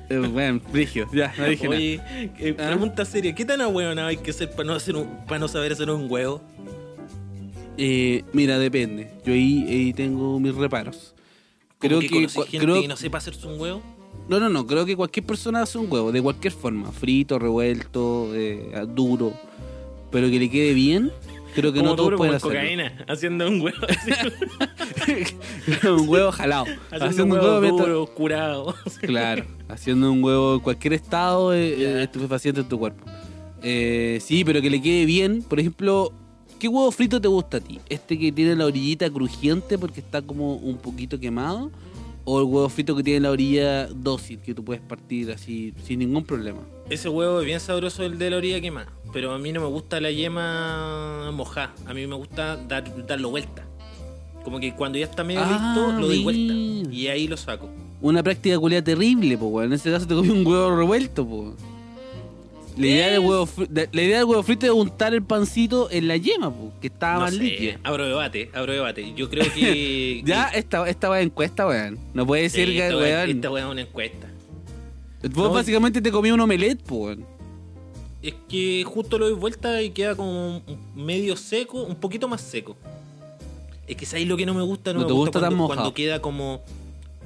[laughs] bueno, frigio, ya, no dije nada. Oye, eh, ¿Ah? pregunta seria, ¿qué tan ahueonado hay que ser para no hacer un, para no saber hacer un huevo? Eh, mira, depende. Yo ahí, ahí tengo mis reparos. Creo que, gente creo- que no sepa hacerse un huevo. no, no, no. Creo que cualquier persona hace un huevo, de cualquier forma, frito, revuelto, eh, duro, pero que le quede bien. Creo que como no todos duro, pueden como hacerlo. cocaína, [laughs] haciendo un huevo [laughs] un huevo jalado. [laughs] haciendo, un huevo, duro, curado. Claro, haciendo un huevo en cualquier estado eh, estupefaciente en tu cuerpo. Eh, sí, pero que le quede bien. Por ejemplo, ¿qué huevo frito te gusta a ti? ¿Este que tiene la orillita crujiente porque está como un poquito quemado? ¿O el huevo frito que tiene la orilla dócil que tú puedes partir así sin ningún problema? Ese huevo es bien sabroso el de la orilla quemada, pero a mí no me gusta la yema mojada, a mí me gusta dar, darlo vuelta. Como que cuando ya está medio Ah, listo, lo doy vuelta y ahí lo saco. Una práctica culia terrible, pues, En ese caso te comí un huevo revuelto, pues. La idea, del huevo, de- la idea del huevo frito es untar el pancito en la yema, pues, que estaba No más sé, líquida. abro debate, abro debate. Yo creo que... [laughs] Ya, esta, esta va encuesta, weón. No puede Sí, ser que, esta weón. esta wea es una encuesta. Vos no, básicamente te comí un omelette, po, weón. Es que justo lo doy vuelta y queda como medio seco, un poquito más seco. Es que sabéis lo que no me gusta, no, No me te gusta, gusta tan cuando, mojado. cuando queda como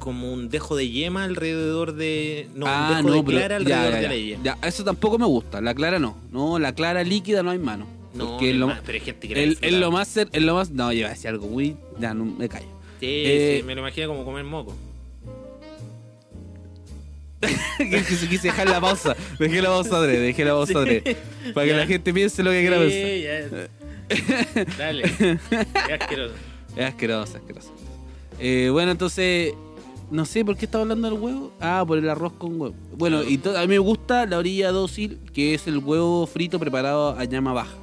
como un dejo de yema alrededor de no, un ah, dejo no, de clara alrededor ya, de la yema. Ya, eso tampoco me gusta. La clara no. No, la clara líquida no hay mano. No, es es lo, más, pero hay gente que el- es lo más. Es lo más. No, yo iba a decir algo muy. Ya, no me callo. Sí, Eh, sí, me lo imagino como comer moco. [laughs] quise dejar la pausa. Dejé la pausa, André. Dejé la pausa, André. Para que Ya. la gente piense lo que quiera pensar. Sí, ya. [laughs] Dale. Qué asqueroso. Es asqueroso, asqueroso. Eh, bueno, entonces. No sé por qué estaba hablando del huevo. Ah, por el arroz con huevo. Bueno, y a mí me gusta la orilla dócil, que es el huevo frito preparado a llama baja.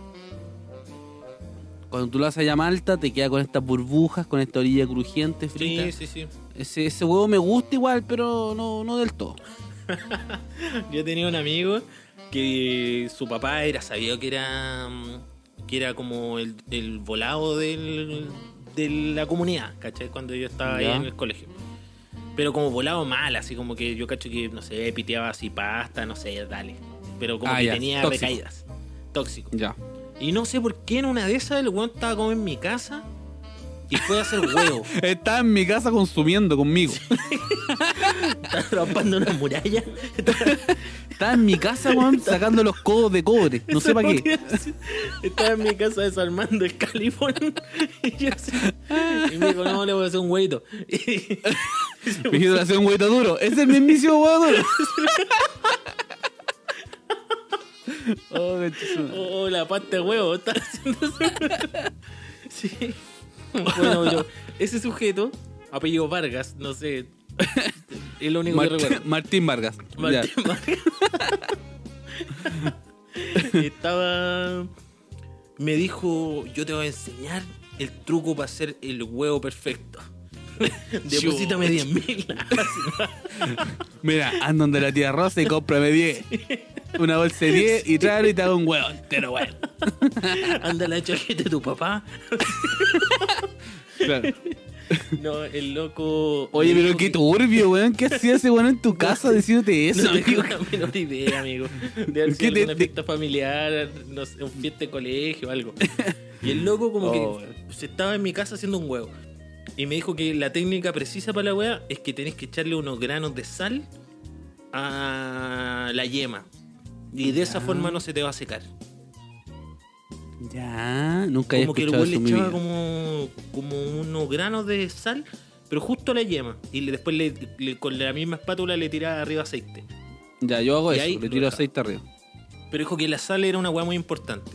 Cuando tú lo haces a llama alta, te queda con estas burbujas, con esta orilla crujiente, frita. Sí, sí, sí. Ese, ese huevo me gusta igual, pero no, no del todo. [laughs] Yo tenía un amigo que su papá era sabido que era mm, que era como el, el volado del, de la comunidad, ¿cachai? Cuando yo estaba Ya. ahí en el colegio. Pero como volado mal, así como que yo cacho que, no sé, piteaba así pasta, no sé, dale. Pero como Ah, que ya, tenía tóxico. recaídas. Tóxico. Ya. Y no sé por qué en una de esas el weón estaba como en mi casa y fue a hacer huevo. [laughs] Está en mi casa consumiendo conmigo. estaba raspando una muralla. Estaba, Estaba en mi casa, weón, sacando los codos de cobre. No sé para qué. Estaba en mi casa desarmando el califón. [laughs] Y, yo así- y me dijo, no, le voy a hacer un huevito. [laughs] Dijeron hacer un huevito duro. Es el mismísimo huevo duro. [laughs] oh. Oh, la pasta de huevo, está haciendo. [laughs] Sí. Bueno, yo, ese sujeto, apellido Vargas, no sé, es lo único que recuerdo. Martín Vargas. Martín Ya. Vargas. Estaba. Me dijo: Yo te voy a enseñar el truco para hacer el huevo perfecto. [laughs] Deposítame 10 mil. [laughs] Mira, anda donde la tía Rosa y cómprame 10. Una bolsa de 10 y tráelo y te hago un huevo entero, [laughs] weón. Anda la chaqueta de tu papá. Claro. No, el loco. Oye, pero qué turbio, weón. ¿Qué hacía ese weón en tu casa diciéndote eso, No tengo la menor idea, amigo. De haber ¿Qué sido te- fiesta familiar, no sé, un fiesta de colegio o algo. Y el loco como Oh, que weón. se estaba en mi casa haciendo un huevo. Y me dijo que la técnica precisa para la hueá es que tenés que echarle unos granos de sal a la yema. Y de esa forma no se te va a secar. Ya, nunca había Como que el güey le echaba como, como unos granos de sal, pero justo a la yema. Y después le- le- con la misma espátula le tiraba arriba aceite. Ya, yo hago Y eso, ahí le tiro aceite arriba. Pero dijo que la sal era una weá muy importante.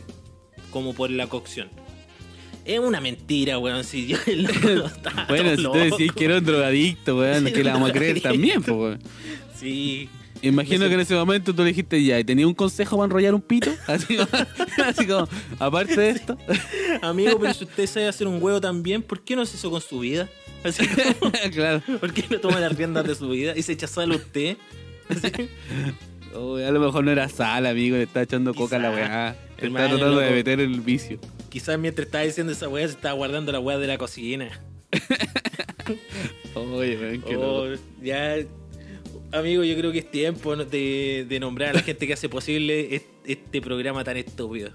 Como por la cocción. Es una mentira, weón. Si yo loco [laughs] estaba Bueno, si tú decís que era un drogadicto, weón, Sí, que le vamos a creer también, pues, weón. Sí. Imagino que en ese momento tú le dijiste ya, ¿y tenía un consejo para enrollar un pito? [laughs] Así, [laughs] así como, aparte de esto. Amigo, pero si usted sabe hacer un huevo también, ¿por qué no se hizo con su vida? Así como, claro. ¿por qué no toma las riendas de su vida y se echa sal a usted? Así. Oh, a lo mejor no era sal, amigo, le estaba echando coca a la weá. Te está tratando de meter el vicio. Quizás mientras estaba diciendo esa weá se estaba guardando la weá de la cocina. [laughs] Oye, weón, qué Oh, loco. ya, amigo, yo creo que es tiempo de, de nombrar a la gente que hace posible est- este programa tan estúpido.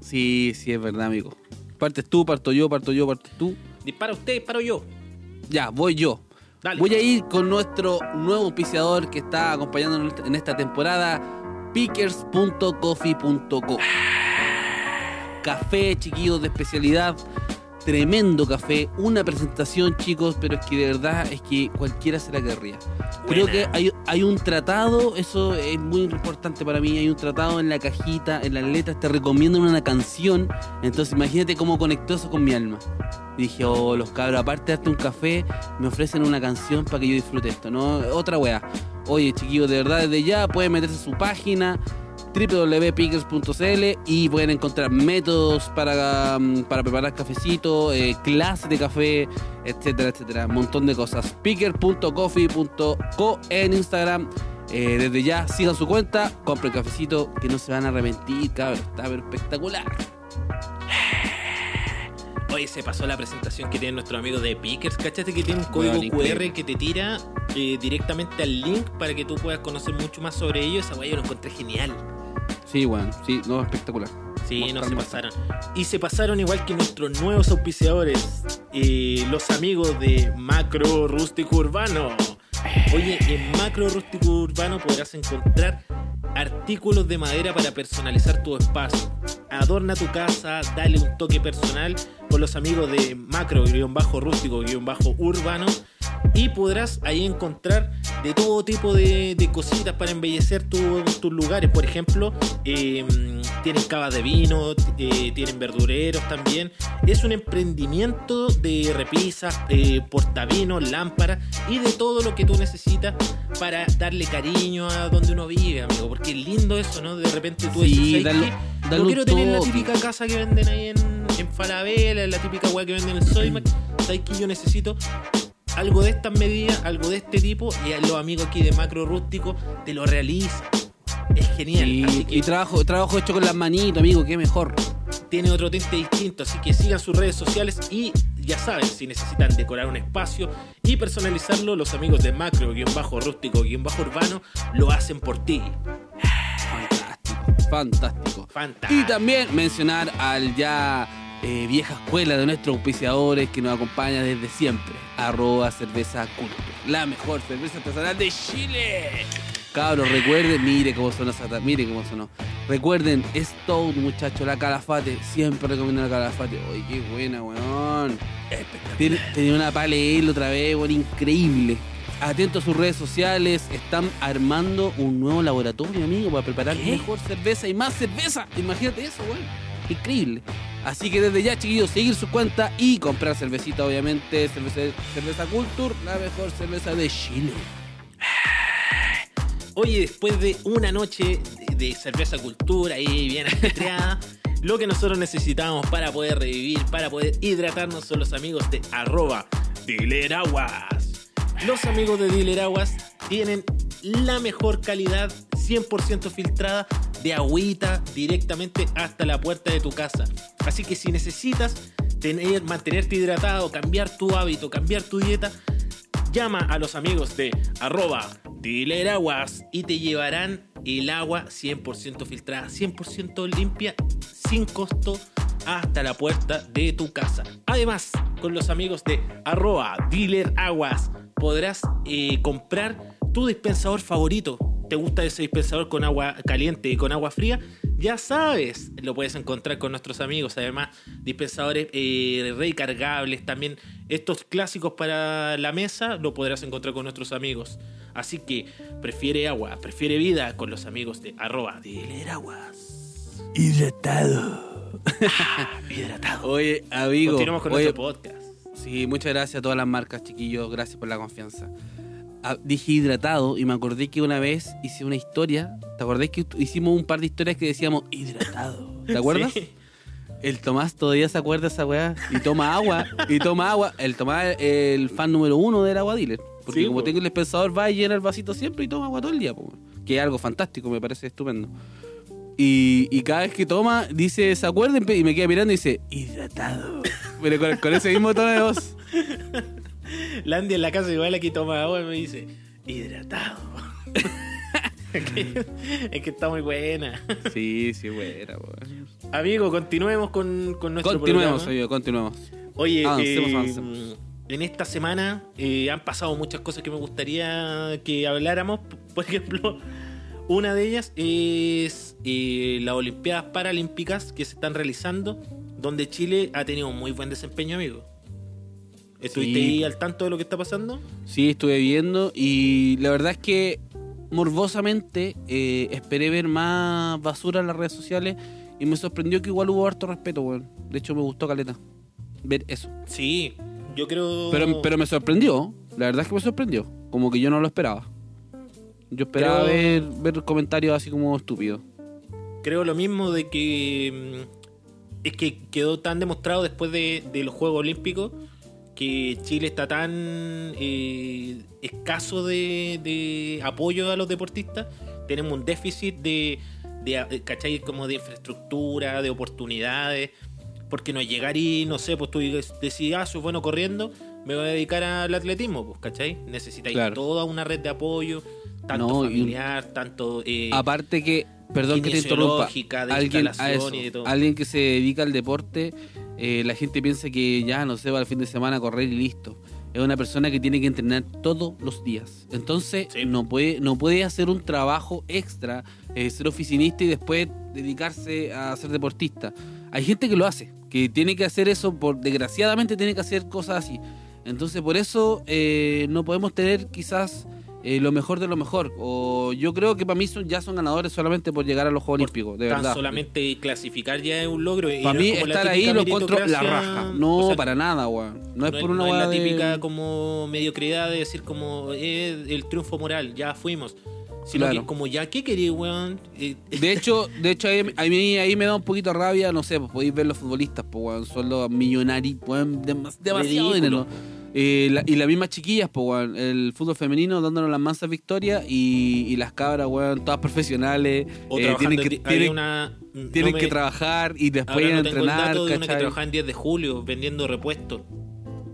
Sí, sí, es verdad, amigo. Partes tú, parto yo, parto yo, partes tú. Dispara usted, disparo yo. Ya, voy yo. Dale. Voy a ir con nuestro nuevo auspiciador que está acompañándonos en esta temporada, pickers.coffee.co. Café, chiquillos de especialidad, tremendo café, una presentación, chicos, pero es que de verdad es que cualquiera se la querría. Creo Buena. que hay, hay un tratado, eso es muy importante para mí, hay un tratado en la cajita, en las letras, te recomiendan una canción, entonces imagínate cómo conectó eso con mi alma. Y dije, oh, los cabros, aparte de darte un café, me ofrecen una canción para que yo disfrute esto, ¿no? Otra wea. Oye, chiquillos, de verdad, desde ya pueden meterse a su página www.pickers.cl y pueden encontrar métodos para, mm, para preparar cafecito, eh, clases de café, etcétera, etcétera. Un montón de cosas. picker.coffee.co en Instagram. Eh, desde ya, sigan su cuenta, compren cafecito, que no se van a arrepentir, cabrón. Está espectacular. [sighs] Oye, se pasó la presentación que tiene nuestro amigo de Pickers. ¿Cachaste que tiene un código. QR que te tira eh, directamente al link para que tú puedas conocer mucho más sobre ello? Esa weá yo lo encontré genial. Sí, bueno, sí, no, espectacular. Sí, no se pasaron. Y se pasaron igual que nuestros nuevos auspiciadores, eh, los amigos de Macro Rústico Urbano. Oye, en Macro Rústico Urbano podrás encontrar artículos de madera para personalizar tu espacio. Adorna tu casa, dale un toque personal con los amigos de Macro-Rústico-Urbano y podrás ahí encontrar de todo tipo de, de cositas para embellecer tu- tus lugares. Por ejemplo, eh, tienen cavas de vino, eh, tienen verdureros también. Es un emprendimiento de repisas, eh, portavinos, lámparas y de todo lo que tú necesitas para darle cariño a donde uno vive, amigo. Porque es lindo eso, ¿no? De repente tú Sí, dices, No quiero tener la típica casa que venden ahí en, en Falabella, la típica weá que venden en Soymac. ¿Sabes que yo necesito? Algo de estas medidas, algo de este tipo, y a los amigos aquí de Macro Rústico te lo realizan. Es genial. Que y trabajo, trabajo hecho con las manitos, amigo, qué mejor. tiene otro tinte distinto, así que sigan sus redes sociales y ya saben, si necesitan decorar un espacio y personalizarlo, los amigos de Macro-Rústico-Urbano lo hacen por ti. Fantástico, fantástico. Fantástico. Y también mencionar al ya eh, vieja escuela de nuestros auspiciadores que nos acompaña desde siempre. Arroba cerveza culto. La mejor cerveza artesanal de Chile. Cabros, recuerden, mire cómo sonó esa mire cómo sonó. Recuerden, Stone, muchachos, la calafate. Siempre recomiendo la calafate. Uy, qué buena, weón. Tiene- Tenía una pale él otra vez, weón, increíble. Atentos a sus redes sociales, están armando un nuevo laboratorio, amigo, para preparar ¿Qué? mejor cerveza y más cerveza. Imagínate eso, weón. Increíble. Así que desde ya, chiquillos, seguir su cuenta y comprar cervecita, obviamente. Cerveza, cerveza Culture, la mejor cerveza de Chile. Oye, después de una noche de, cerveza cultura ahí bien ajetreada, [laughs] lo que nosotros necesitamos para poder revivir, para poder hidratarnos son los amigos de arroba Dileraguas. Los amigos de Dileraguas tienen la mejor calidad 100% filtrada de agüita directamente hasta la puerta de tu casa. Así que si necesitas tener, mantenerte hidratado, cambiar tu hábito, cambiar tu dieta, Llama a los amigos de arroba Dileraguas y te llevarán el agua 100% filtrada, 100% limpia, sin costo, hasta la puerta de tu casa. Además, con los amigos de arroba Dileraguas podrás eh, comprar tu dispensador favorito. ¿Te gusta ese dispensador con agua caliente y con agua fría? Ya sabes, lo puedes encontrar con nuestros amigos. Además, dispensadores eh, recargables, también estos clásicos para la mesa, lo podrás encontrar con nuestros amigos. Así que prefiere agua, prefiere vida con los amigos de arroba Dileraguas. Hidratado. [laughs] Hidratado. Oye, amigo. Continuamos con oye, nuestro podcast. Sí, muchas gracias a todas las marcas, chiquillos. Gracias por la confianza. Dije hidratado y me acordé que una vez hice una historia. ¿Te acordás que hicimos un par de historias que decíamos hidratado? ¿Te acuerdas? Sí. El Tomás todavía se acuerda de esa weá. Y toma agua. Y toma agua. El Tomás es el fan número uno del agua dealer. Porque Sí, como po. tengo el dispensador, va y llena el vasito siempre y toma agua todo el día. po. Que es algo fantástico, me parece estupendo. Y, y cada vez que toma, dice, ¿se acuerdan? Y me queda mirando y dice, hidratado. Pero con, con ese mismo tono de voz. Landy en la casa igual aquí toma agua y me dice, hidratado. [laughs] es, que, es que está muy buena. Sí, sí, buena. Amigo, continuemos con, con nuestro Continuemos, programa. amigo, continuemos. Oye, Avancemos, eh, avancemos. en esta semana eh, han pasado muchas cosas que me gustaría que habláramos. Por ejemplo, una de ellas es eh, las Olimpiadas Paralímpicas que se están realizando, donde Chile ha tenido un muy buen desempeño, amigo. ¿Estuviste Sí. ahí al tanto de lo que está pasando? Sí, estuve viendo y la verdad es que morbosamente eh, esperé ver más basura en las redes sociales y me sorprendió que igual hubo harto respeto, weón. De hecho, me gustó Caleta ver eso. Sí, yo creo... Pero, pero me sorprendió, la verdad es que me sorprendió. Como que yo no lo esperaba. Yo esperaba Creo- ver comentarios así como estúpidos. creo lo mismo de que mm, es que quedó tan demostrado después de, de los Juegos Olímpicos que Chile está tan eh, escaso de, de apoyo a los deportistas. Tenemos un déficit de, de, eh, ¿cachai? Como de infraestructura, de oportunidades. Porque no llegar y, no sé, pues tú decís, ah, soy bueno corriendo, me voy a dedicar al atletismo, pues, ¿cachai? Necesitáis Claro. toda una red de apoyo, tanto No, y un- familiar, tanto... eh, Aparte que, perdón que te interrumpa, de alguien, a eso, y de todo. alguien que se dedica al deporte, eh, la gente piensa que ya, no sé, va al fin de semana a correr y listo. Es una persona que tiene que entrenar todos los días. Entonces, Sí. no, puede, no puede hacer un trabajo extra, eh, ser oficinista y después dedicarse a ser deportista. Hay gente que lo hace, que tiene que hacer eso, por desgraciadamente tiene que hacer cosas así. Entonces, por eso eh, no podemos tener quizás eh, lo mejor de lo mejor. O yo creo que para mí son, ya son ganadores solamente por llegar a los Juegos Por Olímpicos, de tan verdad. solamente clasificar ya es un logro. Para no mí es estar ahí lo encuentro la raja. No, o sea, para nada, weón. No es por una no es la de- típica como mediocridad de decir como eh, el triunfo moral, ya fuimos. Sino Claro. que como ya, ¿qué quería, weón? Eh, De hecho, de hecho ahí, a mí ahí me da un poquito de rabia, no sé, pues podéis ver los futbolistas, pues weón, son los millonarios, weón, demas- demasiado dinero. Eh, la- y las mismas chiquillas, pues weón, el fútbol femenino dándonos las mansas victorias y, y las cabras, weón, todas profesionales, o eh, tienen en que, tienen, una, tienen trabajar y después ahora ir a no tengo el entrenar, dato de una que trabajaba en 10 de julio vendiendo repuestos.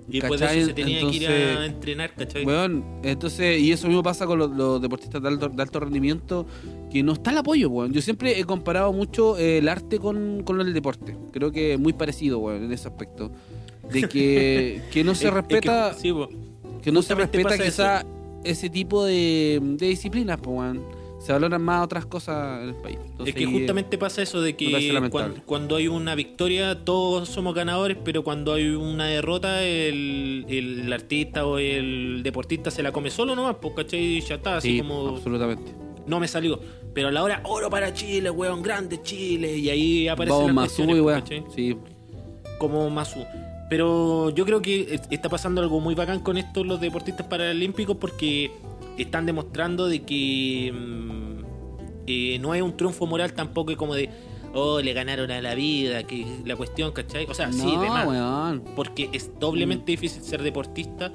Y después de eso se tenía que ir a Entonces, entrenar, ¿cachai? Weón, entonces, y eso mismo pasa con los, los deportistas de alto, de alto rendimiento, que no está el apoyo, weón. Yo siempre he comparado mucho eh, el arte con, con el deporte. Creo que es muy parecido, weón, en ese aspecto. De que, [laughs] que no se Es- es respeta, que- sí, po. que no se respeta quizá ese tipo de, de disciplinas, pues. Se valoran más otras cosas en el país. Entonces, es que justamente pasa eso de que cuando, hay una victoria todos somos ganadores, pero cuando hay una derrota el, el artista o el deportista se la come solo nomás, pues, ¿cachai? Y ya está, así Sí, como absolutamente. no me salió. Pero a la hora, oro para Chile, weón, grande Chile, y ahí cuestiones, y pues, weón. Sí. como Masu. Pero yo creo que es- está pasando algo muy bacán con estos los deportistas paralímpicos porque están demostrando de que mm, eh, no es un triunfo moral tampoco es como de oh le ganaron a la vida que la cuestión ¿cachai? o sea sí no, de más weón. porque es doblemente difícil ser deportista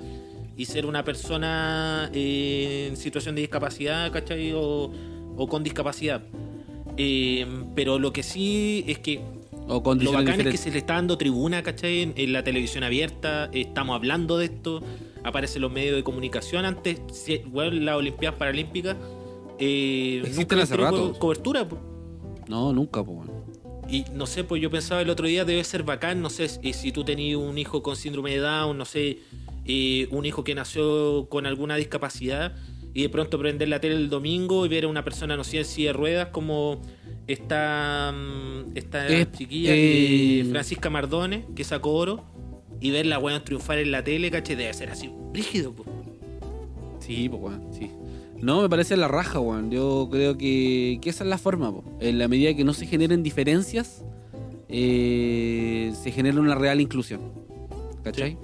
y ser una persona eh, en situación de discapacidad ¿cachai? o, o con discapacidad Eh, pero lo que sí es que O lo bacán es que se le está dando tribuna, ¿cachai? En, en la televisión abierta, estamos hablando de esto, aparecen los medios de comunicación. Antes, si- weón, las Olimpiadas Paralímpicas, eh, Existen nunca hace rato. co- cobertura. po. No, nunca, pues. Y no sé, pues yo pensaba el otro día, debe ser bacán, no sé, eh, si tú tenías un hijo con síndrome de Down, no sé, eh, un hijo que nació con alguna discapacidad, y de pronto prender la tele el domingo y ver a una persona, no sé, en silla de ruedas, como esta, mm, esta Eh, chiquilla, eh, que- Francisca Mardones, que sacó oro, y ver la weón triunfar en la tele, caché, debe ser así, rígido, pues. Sí, pues, weón, sí. No, me parece la raja, weón. Yo creo que, que esa es la forma, po. En la medida que no se generen diferencias, eh, se genera una real inclusión. ¿Cachai?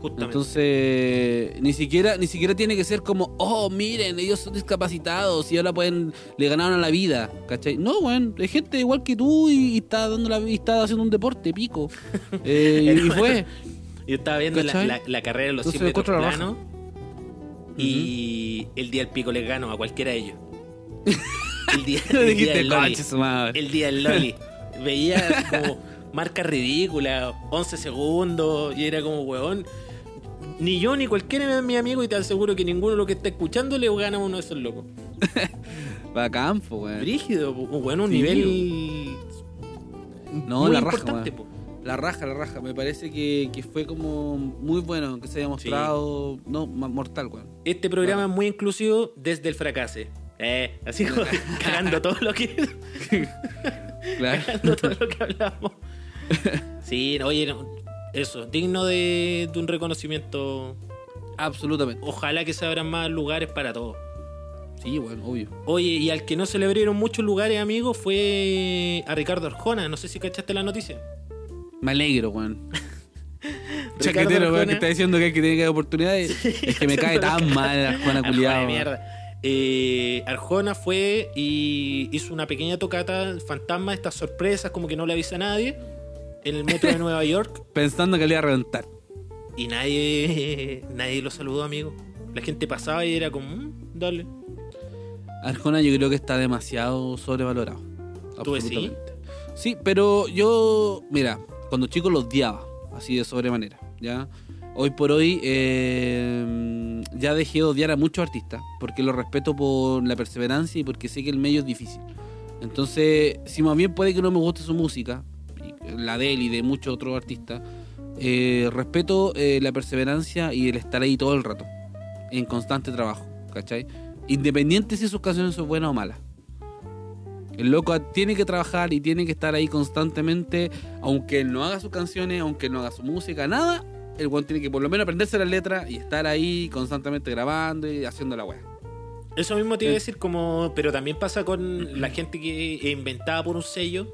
Justamente. Entonces, ni siquiera, ni siquiera tiene que ser como, oh, miren, ellos son discapacitados y ahora pueden, le ganaron a la vida, ¿cachai? No, weón, hay gente igual que tú y, y está dando la y está haciendo un deporte, pico. [laughs] Eh, y, fue. Yo estaba viendo la, ¿Cachai? la- la carrera de los Entonces 100 metros planos y el día del pico les gano a cualquiera de ellos. [laughs] El día, el día del Loli. El día del Loli. Veía como marca ridícula, 11 segundos y era como, weón. Ni yo ni cualquiera de mis amigos y te aseguro que ninguno de los que está escuchando le gana a uno de esos locos. [laughs] Bacán, po, weón. Brígido, po, weón, un Sí, nivel No, muy la raja, po. La raja, la raja. Me parece que, que fue como muy bueno, que se haya mostrado. No, mortal, weón. Este programa es muy inclusivo desde el fracase. Eh, así como [laughs] [laughs] cagando todo lo que Claro. cagando todo lo que hablamos. Sí, no, oye, no, eso, digno de, de un reconocimiento. Absolutamente. Ojalá que se abran más lugares para todos. Sí, weón, obvio. Oye, y al que no se le abrieron muchos lugares, amigo, fue a Ricardo Arjona. No sé si cachaste la noticia. Me alegro, weón. [laughs] Chaquetero, weón, que está diciendo que hay que tener que oportunidades. es que me cae tan mal Arjona culiado. mierda. Eh, Arjona fue y hizo una pequeña tocata fantasma, estas sorpresas, como que no le avisa a nadie, en el metro de Nueva York. [laughs] Pensando que le iba a reventar. Y nadie, [laughs] nadie lo saludó, amigo. La gente pasaba y era como, "Mm, dale. Arjona yo creo que está demasiado sobrevalorado. ¿Tú? Absolutamente. Sí, pero yo, mira, cuando chico lo odiaba, así de sobremanera, ¿ya? Hoy por hoy eh, ya dejé de odiar a muchos artistas, porque lo respeto por la perseverancia y porque sé que el medio es difícil. Entonces, si más bien puede que no me guste su música, la de él y de muchos otros artistas, eh, respeto eh, la perseverancia y el estar ahí todo el rato, en constante trabajo, ¿cachai? Independiente si sus canciones son buenas o malas. El loco tiene que trabajar y tiene que estar ahí constantemente, aunque él no haga sus canciones, aunque él no haga su música, nada. El weón tiene que por lo menos aprenderse las letras y estar ahí constantemente grabando y haciendo la weá. Eso mismo te iba a Eh. decir, como, pero también pasa con la gente que es inventada por un sello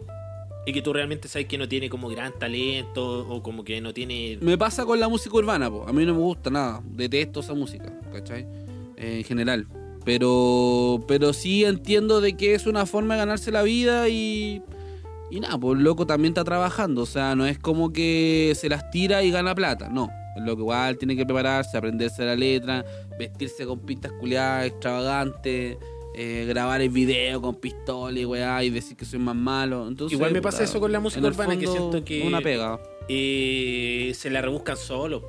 y que tú realmente sabes que no tiene como gran talento o como que no tiene... Me pasa con la música urbana, po. a mí no me gusta nada, detesto esa música, ¿cachai? En general. Pero, pero sí entiendo de que es una forma de ganarse la vida y, y nada, pues loco también está trabajando, o sea, no es como que se las tira y gana plata, no. El loco igual tiene que prepararse, aprenderse la letra, vestirse con pistas culiadas extravagantes, eh, grabar el video con pistola y weá y decir que soy más malo. Entonces, Igual me pasa eso con la música urbana, que fondo, siento que- Una pega. eh, se la rebuscan solo.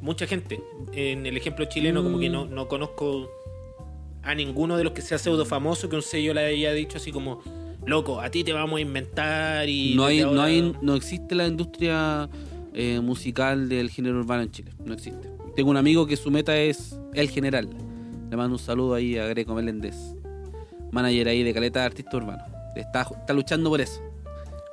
Mucha gente. En el ejemplo chileno, como que Mm. no, no conozco a ninguno de los que sea pseudo famoso que un sello le haya dicho así como, loco, a ti te vamos a inventar y... no hay, no ahora-". hay, no existe la industria eh, musical del género urbano en Chile. No existe. Tengo un amigo que su meta es el general. Le mando un saludo ahí a Greco Meléndez, manager ahí de Caleta de Artista Urbano. Está, está luchando por eso.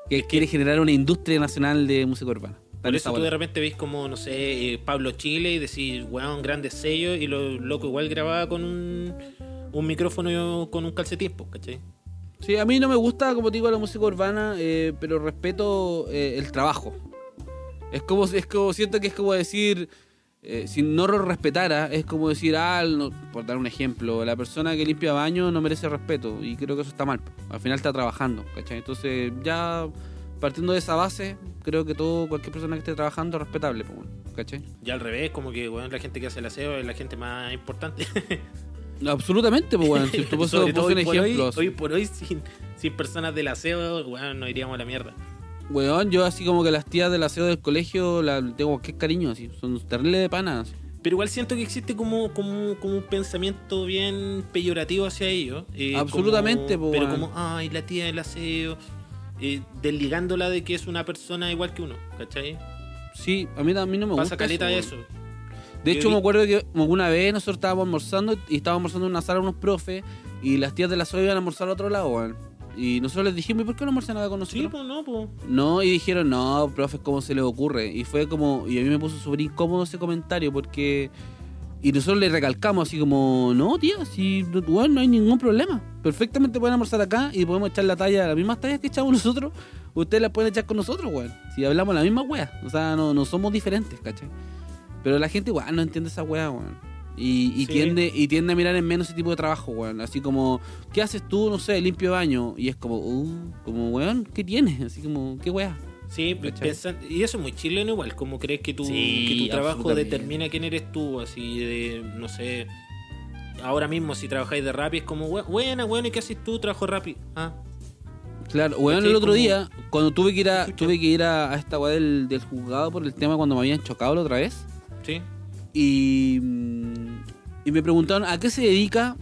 Que quiere generar una industria nacional de música urbana. Por eso tú de repente ves como, no sé, eh, Pablo Chile y decís, weón, grandes sellos, y lo loco igual grababa con un, un micrófono con un calcetín, pues, ¿cachai? Sí, a mí no me gusta, como te digo, la música urbana, eh, pero respeto eh, el trabajo. Es como, es como, siento que es como decir, eh, si no lo respetara, es como decir, ah, no- por dar un ejemplo, la persona que limpia baño no merece respeto, y creo que eso está mal. Al final está trabajando, ¿cachai? Entonces, ya partiendo de esa base, creo que todo, cualquier persona que esté trabajando es respetable, pues, bueno, ¿cachai? Ya al revés, como que, weón, la gente que hace el aseo es la gente más importante. [laughs] Absolutamente, pues, bueno, si [laughs] tú puse un hoy, ejemplo. hoy por hoy, sin, sin personas del aseo, weón, nos iríamos a la mierda. Weón, yo así como que las tías del aseo del colegio la tengo qué cariño, así, son terribles de panas. Pero igual siento que existe como, como, como un pensamiento bien peyorativo hacia ellos. eh, Absolutamente, como- po, Pero como, ay, la tía del aseo. eh, desligándola de que es una persona igual que uno, ¿cachai? Sí, a mí, a mí no me Pasa gusta caleta de eso. eso. De Yo hecho, vi- me acuerdo que alguna vez nosotros estábamos almorzando y estábamos almorzando en una sala unos profes y las tías de la SOE iban a almorzar al otro lado, weón. Y nosotros les dijimos, ¿y por qué no almorzan acá con Sí, nosotros? pues no, pues. No, y dijeron, no, profes, ¿cómo se les ocurre? Y fue como, y a mí me puso súper incómodo ese comentario porque... Y nosotros le recalcamos así como, no, tía, si, bueno, no hay ningún problema. Perfectamente pueden almorzar acá y podemos echar la talla, las mismas tallas que echamos nosotros, ustedes las pueden echar con nosotros, weón. Si hablamos la misma wea, o sea, no, no somos diferentes, ¿cachai? Pero la gente igual no entiende esa wea, weón. Y, y Sí. tiende, y tiende a mirar en menos ese tipo de trabajo, weón. Así como, ¿qué haces tú? No sé, limpio baño. Y es como, uh, como, weón, ¿qué tienes? Así como, ¿qué wea? Sí, ¿Cachai? pensan- y eso es muy chileno igual, como crees que tu, Sí, que tu trabajo determina quién eres tú, así de, no sé, ahora mismo si trabajáis de Rappi es como, "Bu- buena, bueno, ¿y qué haces tú? Trabajo Rappi. Ah, Claro, weón, el otro Como- día, cuando tuve que ir a, tuve que ir a, a esta weá del, del juzgado por el tema cuando me habían chocado la otra vez. sí. Y, mm, y me preguntaron a qué se dedica.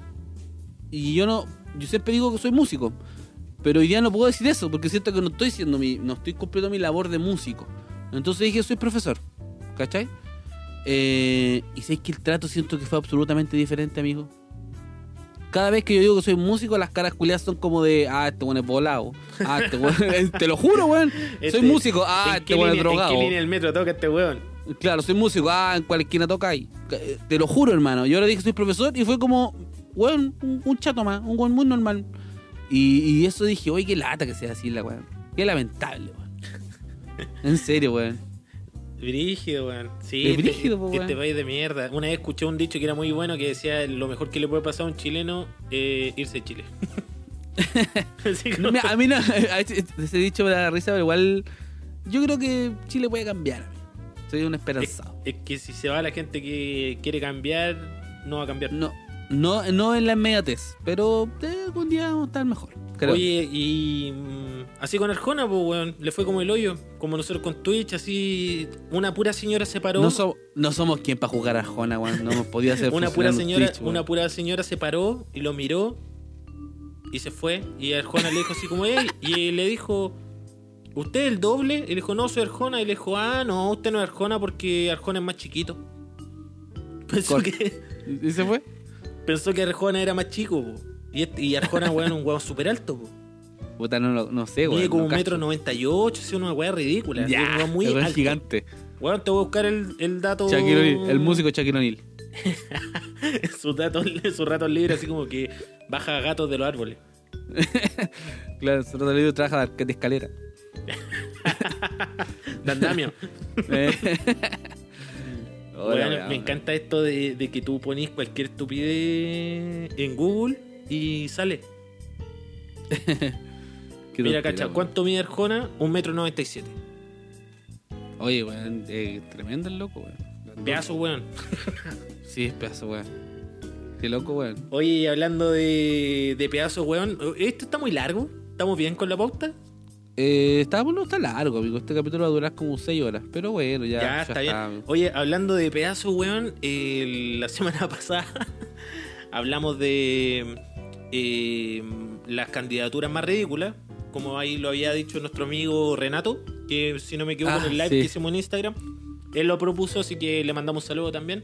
Y yo no, yo siempre digo que soy músico. Pero hoy día no puedo decir eso porque siento que no estoy siendo mi, no estoy cumpliendo mi labor de músico. Entonces dije soy profesor. ¿Cachai? Eh, y sé que el trato siento que fue absolutamente diferente, amigo. Cada vez que yo digo que soy músico, las caras culiadas son como de, ah, este weón es volado. Ah, este weón, [laughs] te lo juro, weón. Soy Este, músico, ah, ¿en este weón es drogado. ¿En qué línea del metro toca este weón? Claro, soy músico. Ah, en cuál esquina toca ahí. Eh, Te lo juro, hermano. Yo ahora dije que soy profesor y fue como, weón, un, un chato más, un weón muy normal. Y, y eso dije, oye, qué lata que sea así la weón. Qué lamentable, weón. En serio, weón. Brígido, weón. Sí, Es este- brígido, este weón. país de mierda. Una vez escuché un dicho que era muy bueno que decía lo mejor que le puede pasar a un chileno es irse de Chile. [laughs] Como- mira, a mí no, [laughs] a ese ese dicho me da risa, pero igual yo creo que Chile puede cambiar. Soy un es, esperanzado. es que si se va la gente que quiere cambiar, no va a cambiar. No, no, no en la inmediatez, pero eh, algún día vamos a estar mejor. creo. Oye, y mm, así con Arjona, pues, weón, le fue como el hoyo. Como nosotros con Twitch, así. Una pura señora se paró. no, so- no somos quien para jugar a Arjona, weón. No hemos podido hacer [laughs] una pura señora Twitch, una pura señora se paró y lo miró y se fue y Arjona le dijo así como "Ey", y le dijo ¿usted es el doble? y le dijo no soy Arjona y le dijo ah no usted no es Arjona porque Arjona es más chiquito [laughs] pensó Cor- que ¿Y se fue? pensó que Arjona era más chico po. y, este- y Arjona weón un huevo súper alto po. Puta, no, lo- no sé, weón. mide como no un metro noventa y ocho es una weá ridícula es un Ya, weón muy el weón alto gigante. weón te voy a buscar el, el dato Shaquille el músico Shaquille O'Neal. [laughs] sus datos sus ratos libres así como que baja gatos de los árboles [laughs] Claro, su otro libro trabaja de escalera. [laughs] de andamio Eh. [laughs] Hola, Bueno, weón. me encanta esto de, de que tú ponís cualquier estupidez en Google y sale. [laughs] Mira, cacha. ¿cuánto mide Arjona? Un metro noventa y siete. Oye, weón, eh, tremendo el loco, weón. Pedazo, weón. Sí, es pedazo, weón. Qué loco, weón. Oye, hablando de, de pedazo, weón, ¿esto está muy largo? ¿Estamos bien con la pauta? Eh, está, bueno, está largo, amigo. Este capítulo va a durar como 6 horas. Pero bueno, ya, Ya, está bien. Oye, hablando de pedazo, weón, eh, la semana [laughs] pasada hablamos de eh, las candidaturas más ridículas, como ahí lo había dicho nuestro amigo Renato, que si no me equivoco Ah, en el live sí. que hicimos en Instagram, él lo propuso, así que le mandamos un saludo también.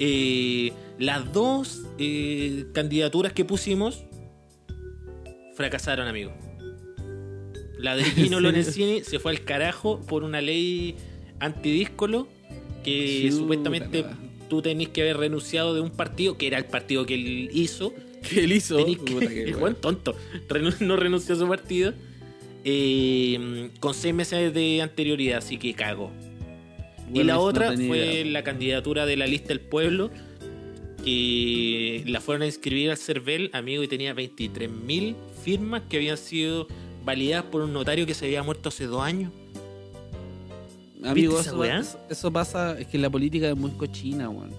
eh, las dos eh, candidaturas que pusimos fracasaron, amigo. La de Gino [laughs] ¿En Lorenzini se fue al carajo por una ley antidíscolo que Chuta supuestamente tú tenés que haber renunciado de un partido, que era el partido que él hizo. ¿Qué él hizo? Tenés que- Puta, [laughs] el tonto. No renunció a su partido. eh, con seis meses de anterioridad, así que cagó. y la otra fue idea. la candidatura de la lista del pueblo. Que la fueron a inscribir al CERVEL, amigo, y tenía 23.000 firmas que habían sido validadas por un notario que se había muerto hace dos años. Amigo, esa eso, weá? eso- eso pasa, es que la política es muy cochina, weón.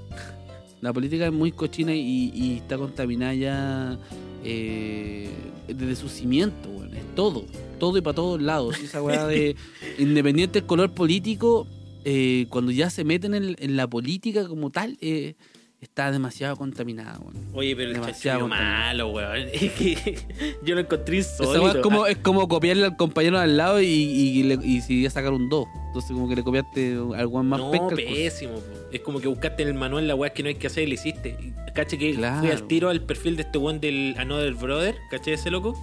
La política es muy cochina y, y está contaminada ya eh, desde su cimiento, weón. Es todo, todo y para todos lados. Esa weá de [laughs] independiente del color político, eh, cuando ya se meten en, en la política como tal, eh, está demasiado contaminada, weón. Oye, pero el Demasiado chanchullo malo, weón. [laughs] Es que yo lo encontré Esa insólito. es como, es como copiarle al compañero de al lado y, y, le- y si iba a sacar un 2. Entonces como que le copiaste al weón más no, el curso. pésimo. Es como que buscaste en el manual la weá que no hay que hacer y le hiciste. Caché que Claro. fui al tiro al perfil de este weón del Another Brother. ¿Caché ese loco?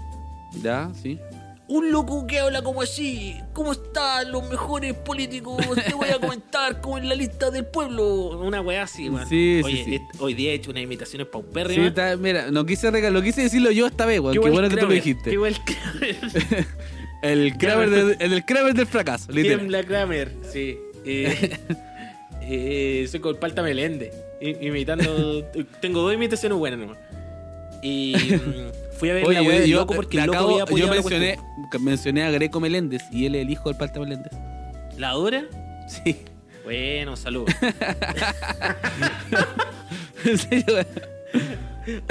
Ya, sí. Un loco que habla como así. ¿Cómo están los mejores políticos? Te voy a [laughs] comentar como en la lista del pueblo. Una weá así, weón. Sí, sí, Oye, sí. hoy día he hecho unas imitaciones Sí, paupérrimas. está- mira, no quise regal, lo quise decirlo yo esta vez, weón. Qué buen bueno que tú lo dijiste. Qué buen Kramer. [laughs] El Kramer del, el Kramer del fracaso, literal. Tiembla Kramer, sí. Eh, [laughs] eh, soy con Palta Melende. Imitando. tengo dos imitaciones buenas nomás. Y fui a ver la Oye, del yo- loco porque le el loco acabo- había yo apoyado la mencioné, mencioné a Greco Meléndez y él es el hijo del Palta Meléndez. ¿La dura? Sí. Bueno, salud. En serio.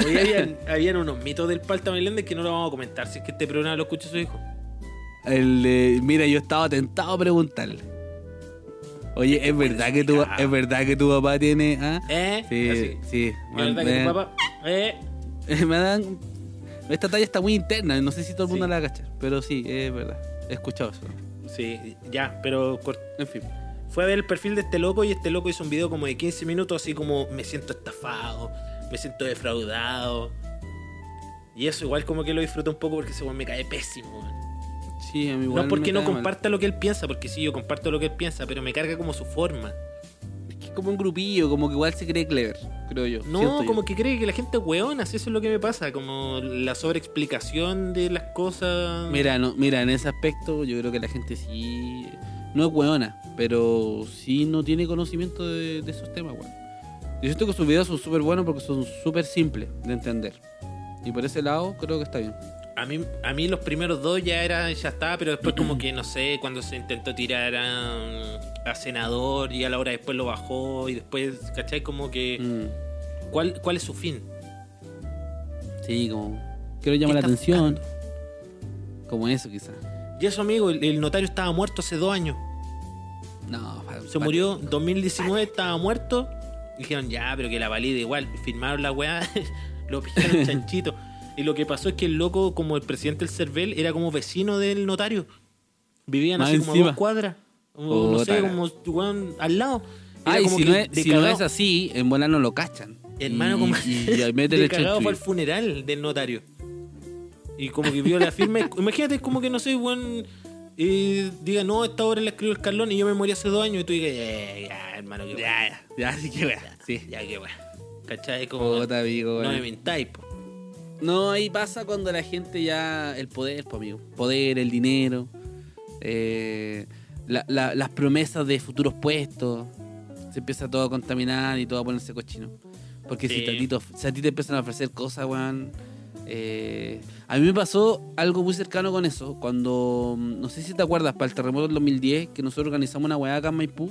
Hoy habían, habían unos mitos del Palta Meléndez que no lo vamos a comentar. Si es que este programa lo escucha su hijo. El, eh, mira, yo estaba tentado a preguntarle. Oye, ¿es verdad que tu, es verdad que tu papá tiene... ah? ¿Eh? Sí, Así. sí. ¿Es verdad que tu papá? ¿Eh? [laughs] me dan... Esta talla está muy interna, no sé si todo el mundo Sí. la va a cachar, pero sí, es verdad. He escuchado eso. Sí, ya, pero En fin. fue a ver el perfil de este loco y este loco hizo un video como de 15 minutos así como me siento estafado, me siento defraudado. Y eso igual como que lo disfruto un poco porque ese me cae pésimo. Sí, a mí No igual porque me no cae mal. comparta lo que él piensa, porque sí, yo comparto lo que él piensa, pero me carga como su forma. Es como un grupillo, como que igual se cree clever, creo yo. No, yo. como que cree que la gente es weona, así eso es lo que me pasa, como la sobreexplicación de las cosas. Mira, no, mira, en ese aspecto yo creo que la gente sí... No es hueona, pero sí no tiene conocimiento de, de esos temas, weón. Yo siento que sus videos son súper buenos porque son súper simples de entender. Y por ese lado creo que está bien. A mí, a mí los primeros dos ya era, ya estaba, pero después como que no sé, cuando se intentó tirar a, a senador y a la hora después lo bajó y después, ¿cachai? Como que Mm. ¿cuál, cuál es su fin? Sí, como... Quiero llamar la ¿Qué está atención. buscando? Como eso quizás. Y eso amigo, el, el notario estaba muerto hace dos años. No, fa- Se murió en 2019, estaba muerto. Dijeron, ya, pero que la valide igual. Firmaron la weá, [laughs] lo pillaron [laughs] chanchito. Y lo que pasó es que el loco, como el presidente del CERVEL, era como vecino del notario. Vivían Más así como a encima. dos cuadras. O, no sé, Puta. como weón, al lado. Era Ay, como si, que no es, de si no cagao- es así, en bola no lo cachan. Hermano, y, como y, y [laughs] ahí meten de el cagado chanchullo. fue al funeral del notario. Y como que vio la firma. [laughs] Imagínate, es como que no sé, weón. eh, diga, no, esta obra la escribió el Carlón y yo me morí hace dos años. Y tú digas, eh, ya, hermano, que Ya, ya, ya, sí que wea. Sí. Ya, que weón. ¿Cachai? Como. Puta, amigo, no me mintáis, po. No, ahí pasa cuando la gente ya. El poder, pues, amigo. Poder, el dinero. eh, la- la- las promesas de futuros puestos. Se empieza todo a contaminar y todo a ponerse cochino. Porque si, Sí. a ti te of- si a ti te empiezan a ofrecer cosas, weón. eh, a mí me pasó algo muy cercano con eso. Cuando. mm, No sé si te acuerdas, para el terremoto del 2010, que nosotros organizamos una weá acá en Maipú.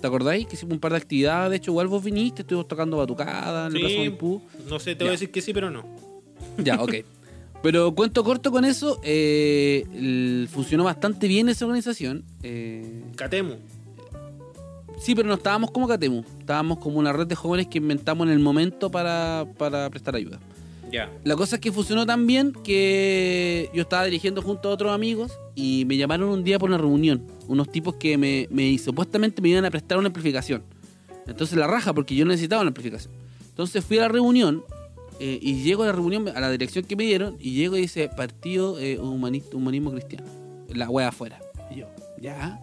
¿Te acordáis? Que hicimos un par de actividades. De hecho, igual vos viniste, estuvimos tocando batucada en el Sí. Plaza Maipú. No sé, te voy a decir que sí, pero no. Ya, ok. Pero cuento corto con eso, eh, el- funcionó bastante bien esa organización. eh, Catemu. sí, pero no estábamos como Catemu, estábamos como una red de jóvenes que inventamos en el momento para, para prestar ayuda. Ya. La cosa es que funcionó tan bien que yo estaba dirigiendo junto a otros amigos y me llamaron un día por una reunión. Unos tipos que me, me supuestamente me iban a prestar una amplificación. Entonces la raja, porque yo necesitaba una amplificación. Entonces fui a la reunión eh, y llego a la reunión, a la dirección que me dieron, y llego y dice Partido eh, Humanista, Humanismo Cristiano. La wea afuera. Y yo, ya.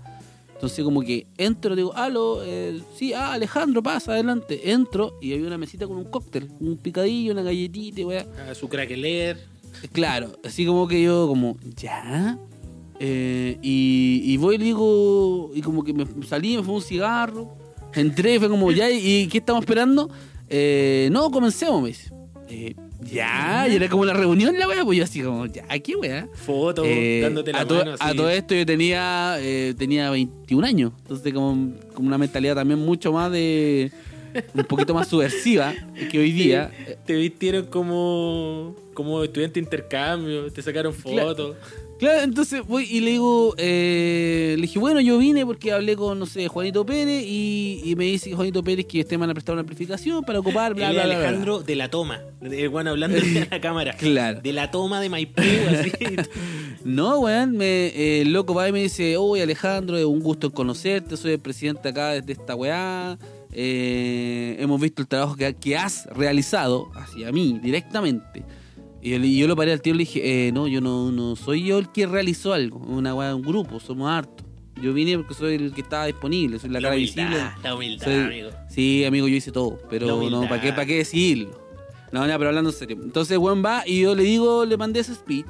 Entonces como que entro, digo, aló, eh, sí, ah, Alejandro, pasa adelante. Entro y había una mesita con un cóctel, un picadillo, una galletita, y wea. Ah, su craqueler. Claro, así como que yo, como, ya. Eh, y, y voy y digo, y como que me salí, me fue un cigarro. Entré, fue como, ya, ¿y qué estamos esperando? Eh, no, comencemos, me dice. Eh, ya, y era como la reunión la wea, pues yo así como, ya, qué wea. Foto, Eh, dándote la a, to- mano. a todo esto yo tenía eh, tenía 21 años, entonces como, como una mentalidad también mucho más de un poquito más subversiva que hoy día. Te vistieron como, como estudiante de intercambio, te sacaron fotos. Claro, entonces voy y le digo, eh, le dije, bueno, yo vine porque hablé con, no sé, Juanito Pérez y, y me dice Juanito Pérez que este me van a prestar una amplificación para ocupar, bla, bla, bla, bla. Alejandro de la toma. El bueno hablando de la [laughs] cámara. Claro. De la toma de Maipú, así. [laughs] No, weón, me, eh, el loco va y me dice, oye Alejandro, es un gusto conocerte, soy el presidente acá de esta weá, eh, hemos visto el trabajo que, que has realizado hacia mí directamente. Y yo, le- y yo lo paré al tío y le dije, eh, no, yo no, no soy yo el que realizó algo, una weá, un grupo, somos hartos. Yo vine porque soy el que estaba disponible, soy la, La cara humildad, visible. la humildad, Soy- amigo. Sí, amigo, yo hice todo, pero no, ¿para qué, para qué decirlo? No, ya, pero hablando en serio. Entonces, weón va y yo le digo, le mandé ese speech.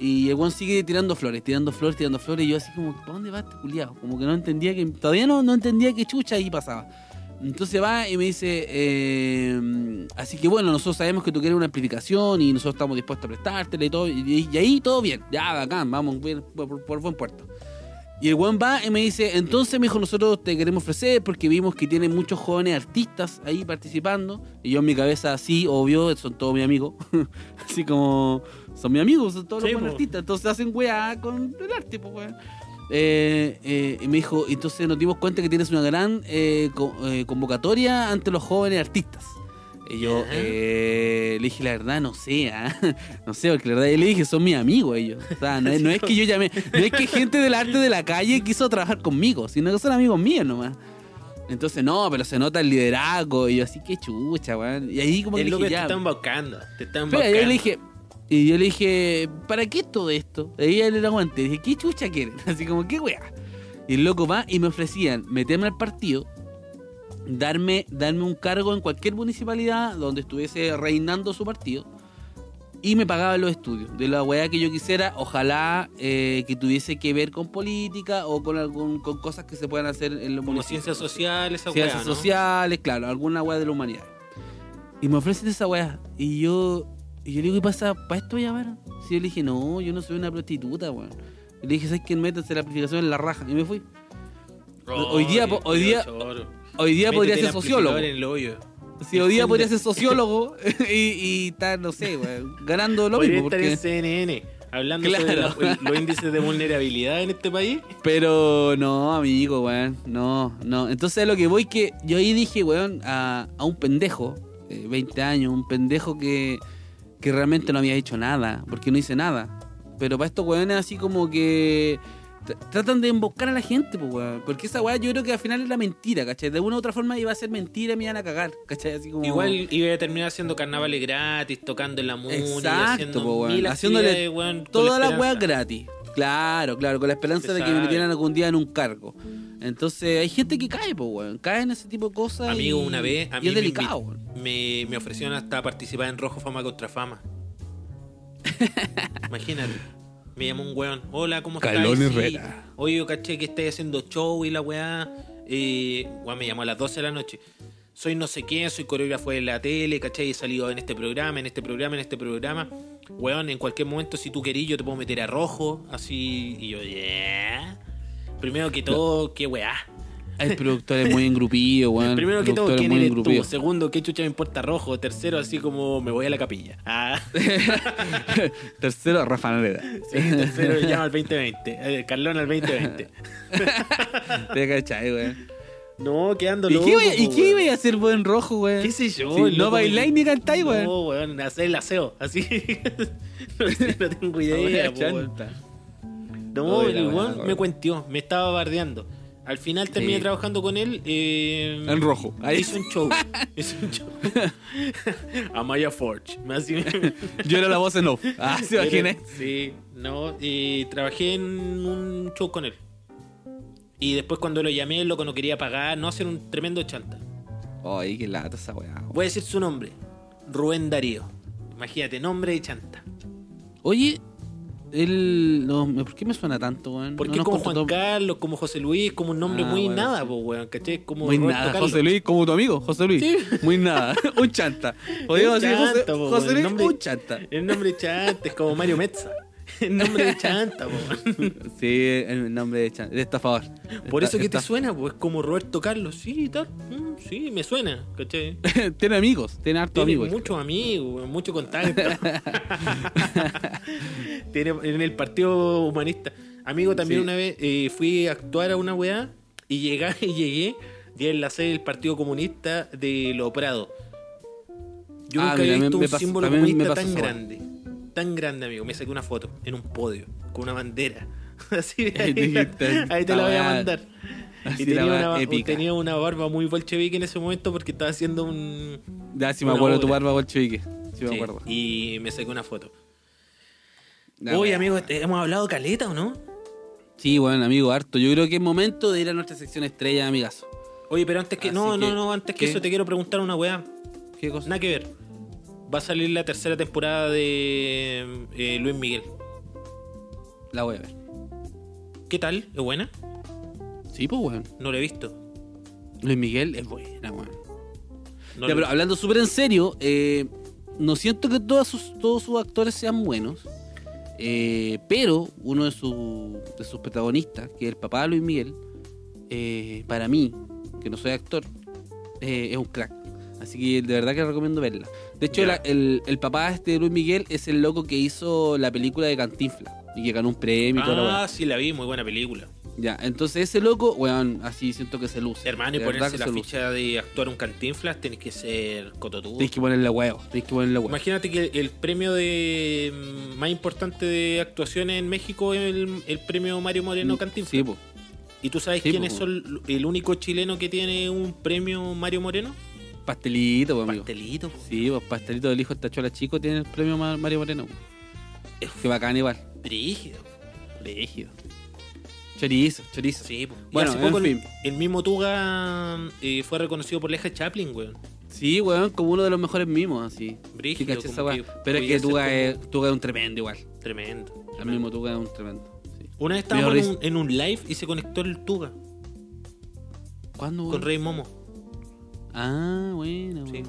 Y el weón sigue tirando flores, tirando flores, tirando flores. Y yo así como, ¿para dónde va este culiado? Como que no entendía que, todavía no, no entendía qué chucha ahí pasaba. Entonces va y me dice, eh, así que bueno, nosotros sabemos que tú quieres una amplificación y nosotros estamos dispuestos a prestártela y todo. Y, y ahí todo bien, ya, bacán, vamos por, por- por buen puerto. Y el weón va y me dice, entonces, mijo, nosotros te queremos ofrecer porque vimos que tienen muchos jóvenes artistas ahí participando. Y yo en mi cabeza, así, obvio, son todos mis amigos. [laughs] así como, son mis amigos, son todos Sí, los buenos artistas. Entonces hacen weá con el arte, pues weón. Eh, eh, y me dijo, entonces nos dimos cuenta que tienes una gran eh, co- convocatoria ante los jóvenes artistas. Y yo eh, le dije, la verdad, no sé, ah, [laughs] no sé, porque la verdad, yo le dije, son mis amigos ellos. O sea, no es, no es que yo llamé, no es que gente del arte de la calle quiso trabajar conmigo, sino que son amigos míos nomás. Entonces, no, pero se nota el liderazgo. Y yo, así que chucha, weón. Y ahí como que Es lo dije, que te ya. están embaucando. Te están embaucando. yo le dije, y yo le dije, ¿para qué todo esto? Y ella le aguante. Dije, ¿qué chucha quieren? [laughs] Así como, ¿qué weá? Y el loco va y me ofrecían meterme al partido, darme, darme un cargo en cualquier municipalidad donde estuviese reinando su partido y me pagaban los estudios de la weá que yo quisiera, ojalá eh, que tuviese que ver con política o con algún con cosas que se puedan hacer en los Como ciencias sociales, esa Ciencias weá, ¿no? sociales, claro, alguna weá de la humanidad. Y me ofrecen esa weá. Y yo, y yo le digo, ¿qué pasa? ¿Para esto llamaron? Si yo le dije, no, yo no soy una prostituta, weón. Y le dije, ¿sabes quién métanse la aplicación en la raja? Y me fui. Hoy día po- hoy día- choro. Hoy día podría ser sociólogo. amplificador en el hoyo. Sí, hoy día podría [laughs] ser sociólogo [laughs] y, y estar, no sé, weón, ganando lo Podría mismo. estar Porque... en CNN hablando Claro. sobre la- los índices de vulnerabilidad en este país. Pero no, amigo, weón. No, no. Entonces lo que voy que yo ahí dije, weón, a, a un pendejo, eh, 20 años, un pendejo que, que realmente no había hecho nada, porque no hice nada. Pero para estos weones así como que tr- tratan de emboscar a la gente, pues, weón. Porque esa weá yo creo que al final es la mentira, ¿cachai? De una u otra forma iba a ser mentira y me iban a cagar, ¿cachai? Así como... Igual iba a terminar haciendo carnavales gratis, tocando en la música, haciendo po, weón. mil Haciéndole weón, Toda la weá gratis. Claro, claro, con la esperanza de que me metieran algún día en un cargo. Entonces hay gente que cae, pues, weón. Cae en ese tipo de cosas. Amigo, y- una vez a y mí es me, delicado, me, me ofrecieron hasta participar en Rojo Fama contra Fama. [laughs] Imagínate. Me llamó un weón. Hola, ¿cómo estás? Calón Sí. Herrera. Oye, yo caché que estáis haciendo show y la weá. Eh, weón, me llamó a las 12 de la noche. Soy no sé quién, soy coreógrafo de la tele, ¿cachai? He salido en este programa, en este programa, en este programa. Weón, en cualquier momento, si tú querís, yo te puedo meter a rojo, así. Y yo, yeah. Primero que todo, qué weá. Hay productores muy engrupidos, [laughs] weón. Primero que todo, ¿quién eres tú? Segundo, ¿qué chucha me importa rojo? Tercero, así como me voy a la capilla. Ah, [laughs] Tercero, Rafa Nareda. sí, tercero, llama al 2020. Eh, Carlón al 2020. [laughs] Te cachai, weón. No, quedando ¿Y loco. qué, iba- ¿Y qué iba a hacer buen rojo, weón? ¿Qué sé yo? No loco bailáis ni cantáis, weón. No, weón, hacer el aseo, así. [laughs] no, sé, no tengo [laughs] idea, weón. No, el weón me cuentió, me estaba bardeando. Al final terminé Sí. trabajando con él. eh, En rojo. Ahí. Hizo un show. [laughs] hizo un show. Amaya Forge. Yo era la voz en off. Ah, se imaginé. Sí, no. Y trabajé en un show con él. Y después cuando lo llamé, el loco no quería pagar, no hacer un tremendo chanta. Ay, qué lata esa weá. Voy a decir su nombre. Rubén Darío. Imagínate, nombre de chanta. Oye, él. No, ¿por qué me suena tanto, weón? Porque No como Juan Carlos, como José Luis, como un nombre Ah, muy nada, sí. po, weón, ¿cachai? Como Muy Roberto nada, Carlos. José Luis, como tu amigo, José Luis. Sí. Muy nada, [laughs] un chanta. [laughs] Podríamos decir José, po, Luis, nombre- un chanta. El nombre chanta es como Mario Metza. [laughs] [laughs] El nombre de chanta, weón. Sí, el nombre de, chan- de estafador. Por Esta- eso que te esta- suena, pues como Roberto Carlos. Sí, tal. Mm, sí, me suena, ¿cachai? [laughs] tiene amigos, tiene harto Tiene amigos. muchos amigos, mucho contacto. Tiene en el Partido Humanista. Amigo, también Sí. una vez eh, fui a actuar a una weá y llegué, y llegué y en la sede del Partido Comunista de Lo Prado. Yo Ah, nunca mira, había me- visto me un pasó- símbolo me comunista pasó tan esa weá. grande. Tan grande, amigo. Me saqué una foto en un podio con una bandera. [laughs] Así, ahí, Ahí te la voy a mandar. [laughs] Así Y tenía una, épica. tenía una barba muy bolchevique en ese momento porque estaba haciendo un. Ya, si me acuerdo tu barba bolchevique. Sí, me acuerdo. y me saqué una foto. Oye, amigo, ¿te- ¿hemos hablado caleta o no? Sí, bueno, amigo, harto. Yo creo que es momento de ir a nuestra sección estrella, amigazo. Oye, pero antes que. Así No, no, no, antes que ¿qué? eso te quiero preguntar una weá. ¿Qué cosa? Nada que ver. Va a salir la tercera temporada de eh, Luis Miguel. La voy a ver. ¿Qué tal? ¿Es buena? Sí, pues, weón. No la he visto. Luis Miguel es buena, weón. No Ya, hablando súper en serio, eh, no siento que todos sus, todos sus actores sean buenos. eh, pero uno de, sus- de sus protagonistas, que es el papá de Luis Miguel, eh, para mí, que no soy actor, es un crack. Así que de verdad que recomiendo verla. De hecho, la- el, el papá este de Luis Miguel es el loco que hizo la película de Cantinfla y que ganó un premio y toda la. Ah, sí, la vi, muy buena película. Ya, entonces ese loco, weón, así siento que se luce. Hermano, y ponerse la luce. ficha de actuar un cantinflas tenés que ser cototudo. Tienes que ponerle huevo, tienes que ponerle huevo. Imagínate que el premio de mm, más importante de actuaciones en México es el, el premio Mario Moreno Cantinflas. Sí, po. ¿Y tú sabes Sí, quiénes po. son el único chileno que tiene un premio Mario Moreno? Pastelito, po, amigo. Pastelito. po. Sí, pues pastelito del hijo de Tachuela Chico tiene el premio Ma- Mario Moreno. Es Qué bacán igual. Brígido. Rígido. Chorizo, chorizo. Sí. Y Bueno, hace en poco el- fin. el, mismo Tuga eh, fue reconocido por Leja Chaplin, weón. Sí, weón, como uno de los mejores mimos, así. Brígido, Sí, como que Pero es que Tuga es, Tuga es un tremendo igual. Tremendo. El mismo Tuga es un tremendo. sí. Una vez estábamos en un, en un live y se conectó el Tuga ¿Cuándo, con? Rey Momo. Ah, bueno. Sí.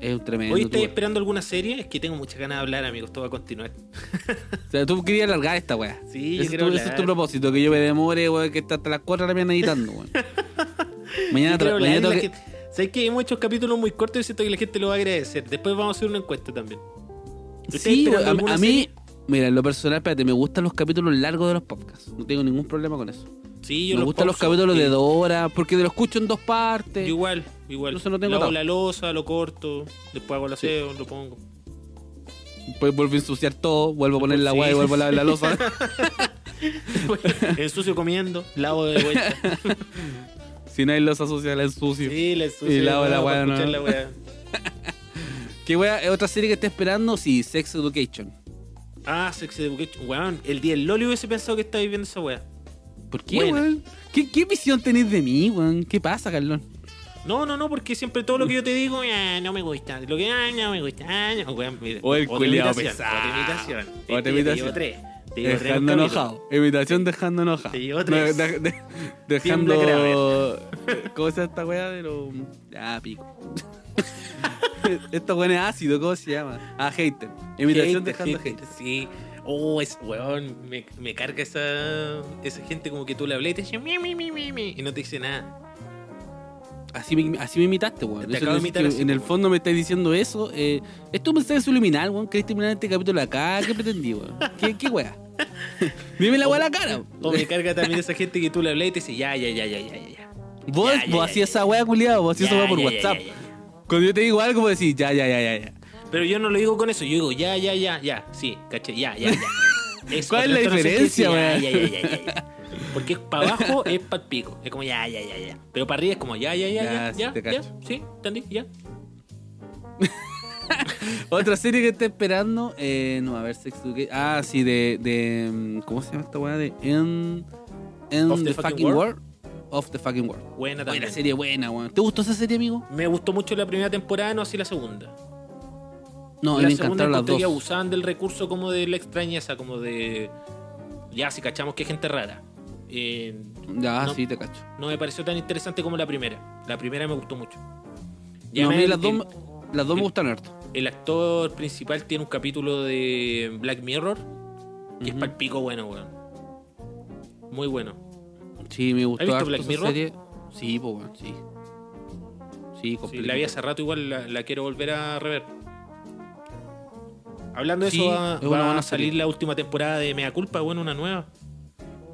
Es un tremendo. Hoy estáis Tuga. esperando alguna serie, es que tengo muchas ganas de hablar, amigos. Esto va a continuar. [laughs] O sea, tú querías alargar esta weá. Sí, yo ese, quiero tu, ese es tu propósito, que yo me demore, weón, que está hasta las 4 de la mañana editando, weón. [laughs] mañana Yo tra- mañana tengo que- ¿Sabes que hemos hecho capítulos muy cortos y siento que la gente lo va a agradecer? Después vamos a hacer una encuesta también. ¿Estáis Sí, a, a mí, mira, en lo personal, espérate, me gustan los capítulos largos de los podcasts. No tengo ningún problema con eso. Sí, yo me los gustan los capítulos Sí. de dos horas, porque lo escucho en dos partes. Yo igual, igual. Entonces no tengo tanto. la losa, lo corto, después hago el aseo, lo pongo. Después vuelvo a ensuciar todo, vuelvo a poner la Sí. weá y vuelvo a lavar la losa. [laughs] Ensucio comiendo, lavo de vuelta. [laughs] si no hay losa sucia, la ensucio. Sí, la ensucio. Y lavo la weá, ¿no? la. [laughs] ¿Qué weá? ¿Es otra serie que esté esperando? Sí, Sex Education. Ah, Sex Education. Weón, el día del Loli hubiese pensado que estabais viendo esa weá. ¿Por qué, Buena. weón? ¿Qué, ¿Qué visión tenéis de mí, weón? ¿Qué pasa, Carlón? No, no, no, porque siempre todo lo que yo te digo, ah, no me gusta. Lo que ah, no me gusta. Ah, no, weón, mira, O el imitación, pesado. Otra imitación. Otra imitación. Te tres. Te llevo tres Dejando enojado. Imitación dejando enojado. Te llevo tres. de- de- de- dejando. [laughs] ¿Cómo se llama esta weá de los. Ah, pico. [laughs] Esta weá es ácido, ¿cómo se llama? Ah, hater. Imitación Hater, dejando hater, hater. Sí. Oh, es, weón, me, me carga esa, esa gente como que tú le hablas y te dice mi, mi, mi, mi, mi, y no te dice nada. Así me, así me imitaste, weón. Te acabo de que- imitar que así, en el fondo me estás diciendo eso. Eh, ¿Esto me está subliminal, weón? ¿Querés terminar este capítulo acá? ¿Qué pretendí, weón? ¿Qué, qué weá? [laughs] Dime la weá a la cara. O me carga también esa gente que tú le hablas y te dice ya, ya, ya, ya, ya, ya, ya. Vos, Ya, vos hacías esa weá, culiado. Vos hacías esa weá por WhatsApp. ya, ya. Cuando yo te digo algo, vos decís ya, ya, ya, ya, ya. Pero yo no lo digo con eso, yo digo ya, ya, ya, ya. Sí, caché, ya, ya, ya. ¿Cuál es la esto no sé qué diferencia, ya, ya, ya, ya, ya. Porque para abajo es para el pico. Es como ya, ya, ya, ya. Pero para arriba es como ya, ya, ya, Ya, ya, sí, ya, ya. Sí, entendí, ya. Otra serie que estoy esperando, eh, no, a ver, Sex Education. Ah, sí, de, de. mm, ¿Cómo se llama esta weá? De En. En Of the, the fucking fucking world. world. Of the fucking world. Buena también. Buena serie, buena, weón. ¿Te gustó esa serie, amigo? Me gustó mucho la primera temporada, no así la segunda. No, la me segunda encantaron las dos. abusaban del recurso como de la extrañeza, como de. Ya, si cachamos que es gente rara. Eh, Ya, no- sí, te cacho. no me pareció tan interesante como la primera. La primera me gustó mucho. No, a mí las dos, las dos me gustan harto. El actor principal tiene un capítulo de Black Mirror que es Ujú. pal pico bueno, weón. Muy bueno. Sí, me gustó visto harto Black Mirror? serie. Sí, pues, weón, sí. Sí, Sí, la vi hace rato, igual la, la quiero volver a rever. Hablando de Sí, eso, va, es va buena a salir la última temporada de Mea Culpa, bueno, una nueva.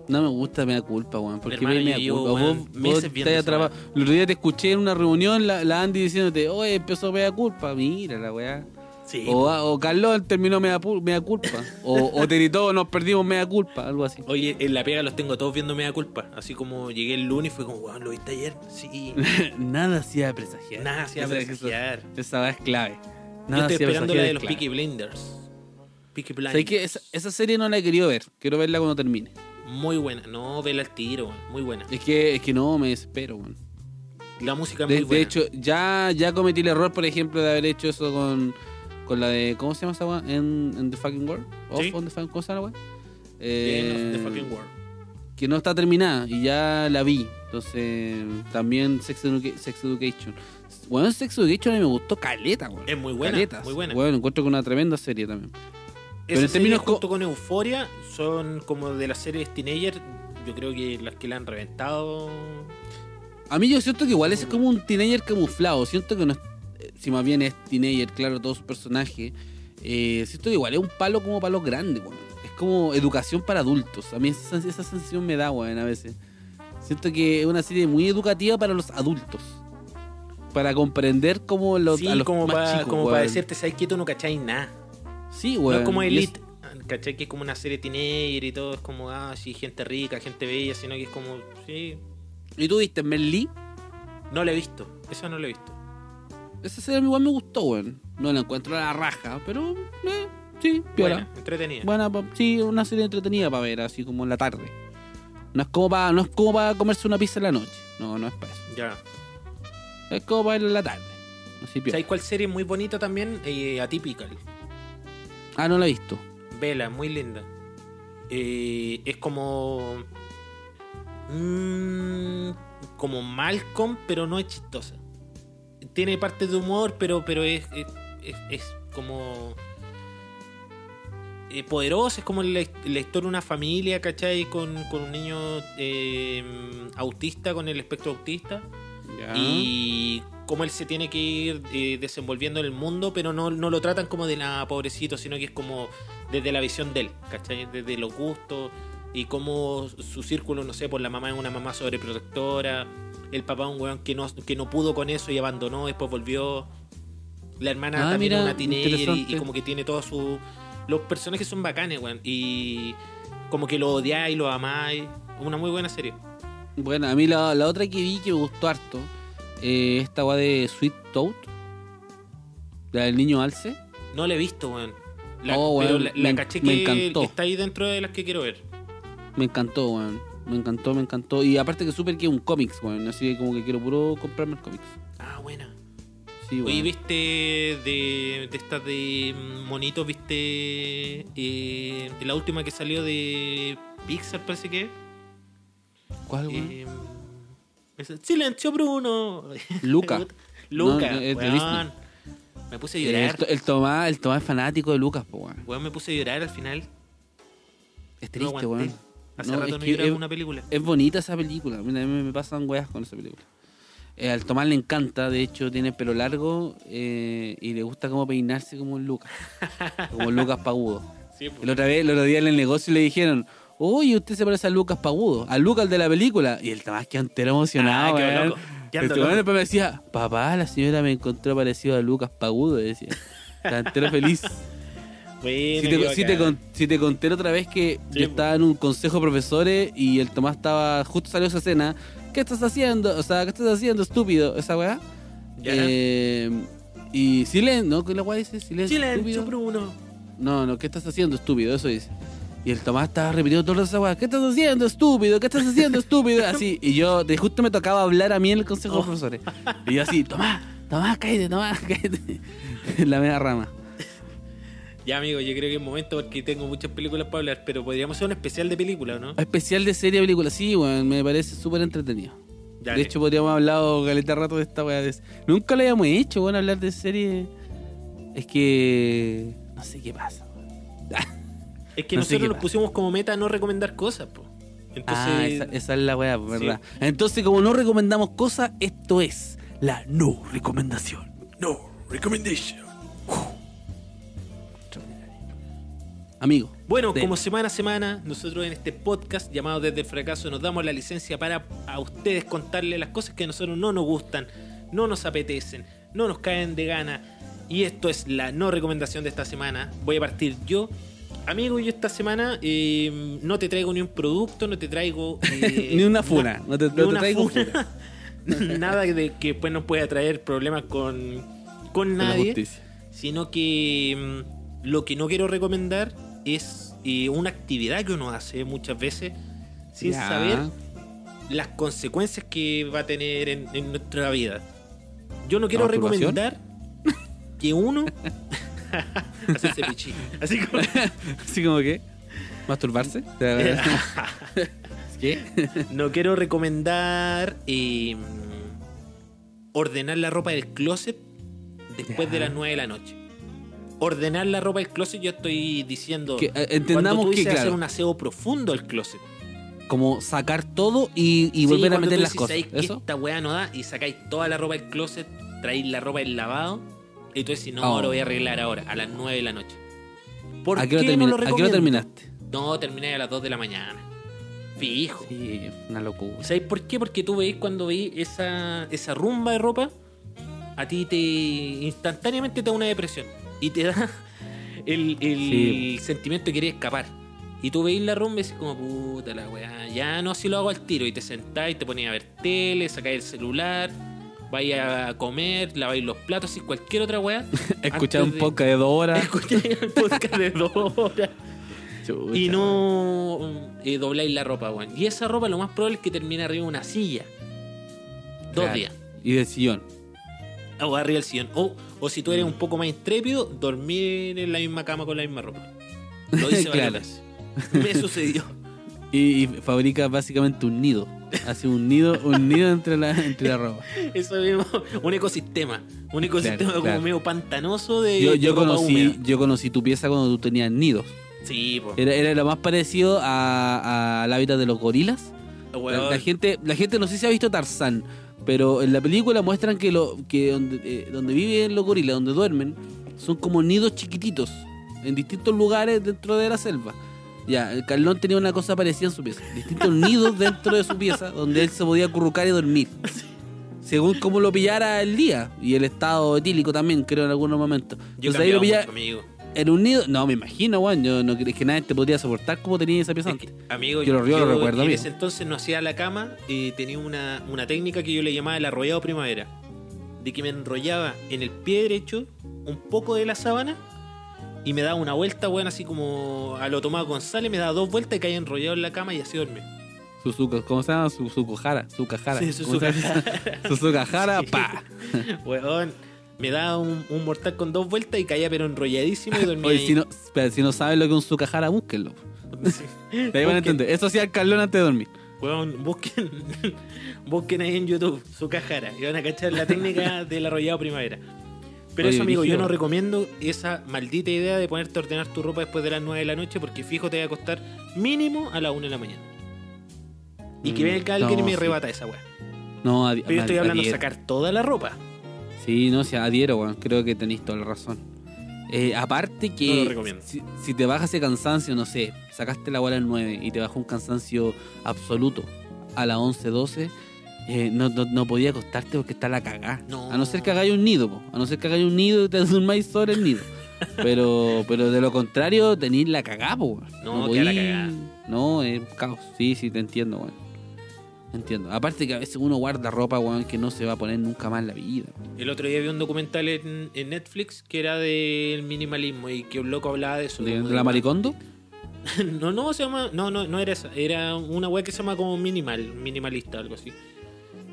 No me gusta, me da culpa, weón. Porque me yo llevo, culpa. weón, Vos, vos meses estás viendo esa atrapado. El otro día te escuché en una reunión la, la Andy diciéndote, oye, empezó me da culpa. Mira la weá. Sí. O, ah, o Carlos terminó me da, pu- me da culpa. O, o te gritó, nos perdimos me da culpa. Algo así. Oye, en la pega los tengo todos viendo Mea Culpa. Así como llegué el lunes y fue como, weón, ¿lo viste ayer? Sí. [laughs] Nada hacía presagiar. Nada hacía Esa- esa- presagiar. Esa weá es clave. Yo Nada estoy hacía esperando la de es los clave. Peaky Blinders. Peaky Blinders. ¿Sabes qué? Esa, esa serie no la he querido ver. Quiero verla cuando termine. Muy buena. No, vela al tiro, muy buena. Es que, es que no, me desespero, weón. La música es De, muy de buena. hecho, ya, ya cometí el error, por ejemplo, de haber hecho eso con, con la de. ¿Cómo se llama esa weá? En, en The Fucking World. Off Sí. on the fucking, ¿Cómo se llama la Eh, the fucking world. que no está terminada y ya la vi. Entonces, también Sex, Educa- Sex Education. Bueno, Sex Education a mí me gustó caleta, weón. Es muy buena, Caletas. muy buena. Bueno, encuentro que una tremenda serie también. pero Esa en serie términos co- junto con Euforia son como de las series teenager, yo creo que las que la han reventado. A mí yo siento que igual es como un teenager camuflado. Siento que no es, eh, si más bien es teenager, claro, todo su personaje. eh, siento que igual es un palo como palo grande, weón. Es como educación para adultos. A mí esa, esa sensación me da, weón, a veces. Siento que es una serie muy educativa para los adultos. Para comprender como los, sí, a los como más para chicos, como para decirte, ¿sabes qué? Tú no cacháis nada. Sí, No weón. es como Elite, ¿cachai? Que es como una serie teenager y todo, es como, ah, sí, gente rica, gente bella, sino que es como, sí. ¿Y tú viste Merlí? No la he visto, esa no la he visto. Esa serie igual me gustó, weón. No la encuentro a la raja, pero eh, sí, piola. Buena, entretenida. Buena, pa- sí, una serie entretenida para ver, así como en la tarde. No es como para no es como para comerse una pizza en la noche. No, no es para eso. Ya. Es como para verla en la tarde. Así. ¿Sabes cuál serie es muy bonita también? Eh, Atypical. Ah, no la he visto. Vela, muy linda. Eh, es como. mm, como Malcolm, pero no es chistosa. Tiene partes de humor, pero, pero es, es, es- es como. eh, poderosa, es como la, la historia de una familia, ¿cachai? Con, con un niño eh, autista, con el espectro autista. Y cómo él se tiene que ir eh, desenvolviendo en el mundo, pero no, no lo tratan como de la pobrecito, sino que es como desde la visión de él, ¿cachai? Desde los gustos y cómo su círculo, no sé, por la mamá es una mamá sobreprotectora, el papá un weón que no, que no pudo con eso y abandonó, después volvió. La hermana Ah, también mira, es una teenager y, y como que tiene todo su... Los personajes son bacanes, weón. Y como que lo odiáis, lo amáis. Una muy buena serie. Bueno, a mí la, la otra que vi que me gustó harto, eh, esta va de Sweet Toad, la del niño Alce. No la he visto, weón. La, Oh, pero la, la me- caché me que encantó. está ahí dentro de las que quiero ver. Me encantó, weón. Me encantó, me encantó. Y aparte que súper que es un cómics, weón. Así que como que quiero puro comprarme el cómics. Ah, buena. Sí, Oye, weón. ¿viste de, de estas de mm, monitos? ¿Viste eh, la última que salió de Pixar, parece que? ¿Cuál? Eh, Silencio, Bruno. Luca. [laughs] Luca, No, es weón. Me puse a llorar. el Tomás, el Tomás es fanático de Lucas, po, weón. Weón, me puse a llorar al final. Es No triste, aguanté. weón. Hace No, rato no lloraba una película. Es bonita esa película. A mí me pasan weas con esa película. Eh, al Tomás le encanta, de hecho, tiene pelo largo eh, y le gusta como peinarse como un Lucas. [laughs] como Lucas Pagudo. Sí, pues. El otra vez, el otro día en el negocio le dijeron, oye, usted se parece a Lucas Pagudo, a Lucas el de la película. Y el Tomás quedó entero emocionado, Ah, loco. El loco. después me decía, papá, la señora me encontró parecido a Lucas Pagudo. Y decía, estaba entero feliz. [laughs] Bueno, Si te, si, te, bacán. con- si te conté otra vez que Sí, yo estaba en un consejo de profesores y el Tomás estaba, justo salió esa escena. ¿Qué estás haciendo? O sea, ¿qué estás haciendo, estúpido? Esa weá. Eh, y silencio, ¿no? ¿Qué la weá dice? Silencio, Silencio. Bruno. No, no, ¿qué estás haciendo, estúpido? Eso dice. Y el Tomás estaba repitiendo todo esa weá. ¿Qué estás haciendo, estúpido? ¿Qué estás haciendo, estúpido? Así. Y yo, de justo me tocaba hablar a mí en el consejo de Oh. profesores. Y yo así, Tomás, Tomás, cállate, Tomás, [laughs] cállate. En la media rama. Ya, amigo, yo creo que es momento porque tengo muchas películas para hablar, pero podríamos hacer un especial de película, ¿no? Especial de serie película, sí, weón, me parece súper entretenido. Dale. De hecho, podríamos haber hablado caleta rato de esta weá. de- Nunca lo habíamos hecho, weón, hablar de serie. Es que. No sé qué pasa, weón. [laughs] es que no nosotros nos pusimos como meta no recomendar cosas, po. Entonces, ah, esa, esa es la weá, ¿verdad? Entonces, como no recomendamos cosas, esto es la no recomendación. no, recommendation. Amigo. Bueno, de- como semana a semana, nosotros en este podcast llamado Desde el Fracaso nos damos la licencia para a ustedes contarles las cosas que a nosotros no nos gustan, no nos apetecen, no nos caen de gana. Y esto es la no recomendación de esta semana. Voy a partir yo. Amigo, yo esta semana eh, no te traigo ni un producto, no te traigo... [laughs] eh, Ni una funa, no te- traigo funa. [laughs] Nada de que después nos pueda traer problemas con, con nadie sino que mm, lo que no quiero recomendar es eh, una actividad que uno hace muchas veces sin Ya. saber las consecuencias que va a tener en, en nuestra vida. Yo no quiero recomendar [laughs] que uno [laughs] Así como Así como que. ¿Masturbarse? [laughs] [laughs] ¿Qué? no quiero recomendar eh, ordenar la ropa del closet después Ya. de las 9 de la noche. Ordenar la ropa del closet, yo estoy diciendo. Que, eh, entendamos tú que, hacer un aseo profundo al closet. como sacar todo y, y Sí, volver a meter tú las cosas. "¿Sabéis que ¿Eso? Esta weá no da y sacáis toda la ropa del closet, traéis la ropa del lavado y tú decís, no, Oh. lo voy a arreglar ahora, a las 9 de la noche. ¿Por ¿A qué, no lo ¿A qué hora recomiendo? terminaste? No, terminé a las 2 de la mañana. Fijo. Sí, una locura. ¿Sabéis por qué? Porque tú veis cuando veis esa, esa rumba de ropa, a ti te instantáneamente te da una depresión y te da [laughs] el, el Sí. sentimiento de querer escapar. Y tú veis la rumba y dices como puta la weá, ya no así lo hago al tiro. Y te sentás y te pones a ver tele, sacáis el celular, vais a comer, laváis los platos y cualquier otra weá. [laughs] Escuchar un podcast de dos horas. Escucháis [laughs] el podcast de dos horas Chucha. y no eh, dobláis la ropa, weón. Y esa ropa lo más probable es que termine arriba de una silla. Dos días. Y del sillón. O arriba del sillón. O, o si tú eres un poco más intrépido, dormir en la misma cama con la misma ropa. Lo [laughs] hice varias Claro. veces. Me sucedió. Y, y fabrica básicamente un nido. Hace un nido, un nido entre la, entre la ropa. [laughs] Eso mismo, un ecosistema. Un ecosistema Claro, como claro. medio pantanoso de, Yo, de yo ropa conocí, húmeda. yo conocí tu pieza cuando tú tenías nidos. Sí, po. Era, era lo más parecido al hábitat de los gorilas. La, Weón. la gente, la gente no sé si ha visto Tarzán, pero en la película muestran que lo que donde, eh, donde viven los gorilas, donde duermen, son como nidos chiquititos en distintos lugares dentro de la selva. Ya, el Carlón tenía una cosa parecida en su pieza, distintos nidos [laughs] dentro de su pieza donde él se podía acurrucar y dormir. Según cómo lo pillara el día y el estado etílico también, creo en algunos momentos. Yo Entonces ahí lo pillaba mucho, amigo. en un nido, no me imagino, weón, yo no creo que nadie te podría soportar como tenía esa pieza Es antes. amigo, Yo lo- yo lo recuerdo, en ese entonces no hacía la cama y tenía una, una técnica que yo le llamaba el arrollado primavera. De que me enrollaba en el pie derecho un poco de la sábana y me daba una vuelta, weón, así como a lo Tomás González, me daba dos vueltas y caía enrollado en la cama y así dormí. Suzuka, ¿cómo se llama? Su, Suzuhara, Sukahara. Sí. Suzukahara, [laughs] Sí. pa. [laughs] Weón, me daba un, un mortal con dos vueltas y caía pero enrolladísimo y [laughs] dormía. Oye, ahí. si no, espera, si no saben lo que es un Sukahara, búsquenlo. Sí. Ahí van a entender. Eso hacía el Carlón antes de dormir. Weón, busquen, busquen ahí en YouTube su cajara y van a cachar la técnica del arrollado primavera. Pero eso, amigo, yo no recomiendo esa maldita idea de ponerte a ordenar tu ropa después de las 9 de la noche porque fijo te va a costar mínimo a las 1 de la mañana. Y que Mm, venga alguien no, y me sí. rebata esa weá. No, Pero yo estoy hablando de sacar toda la ropa. Sí, no, sí, adhiero, weón. Creo que tenéis toda la razón. Eh, aparte que No lo recomiendo. Si, si te baja ese cansancio, no sé, sacaste la bola al 9 y te bajó un cansancio absoluto a las 11, 12, eh, no, no, no podía acostarte porque está la cagá. No. A no ser que hagáis un nido, po. a no ser que hagáis un nido y te [laughs] durmáis sobre el nido. Pero, pero de lo contrario, tenéis la cagá, po. weón. No, queda la cagá. No, es caos. Sí, sí, te entiendo, weón. Entiendo. Aparte que a veces uno guarda ropa, weón, que no se va a poner nunca más en la vida. El otro día vi un documental en, en Netflix que era del minimalismo y que un loco hablaba de eso. ¿De, la maricondo? [laughs] No, no, se llama. No, no, no era esa. Era una web que se llama como minimal, minimalista, algo así.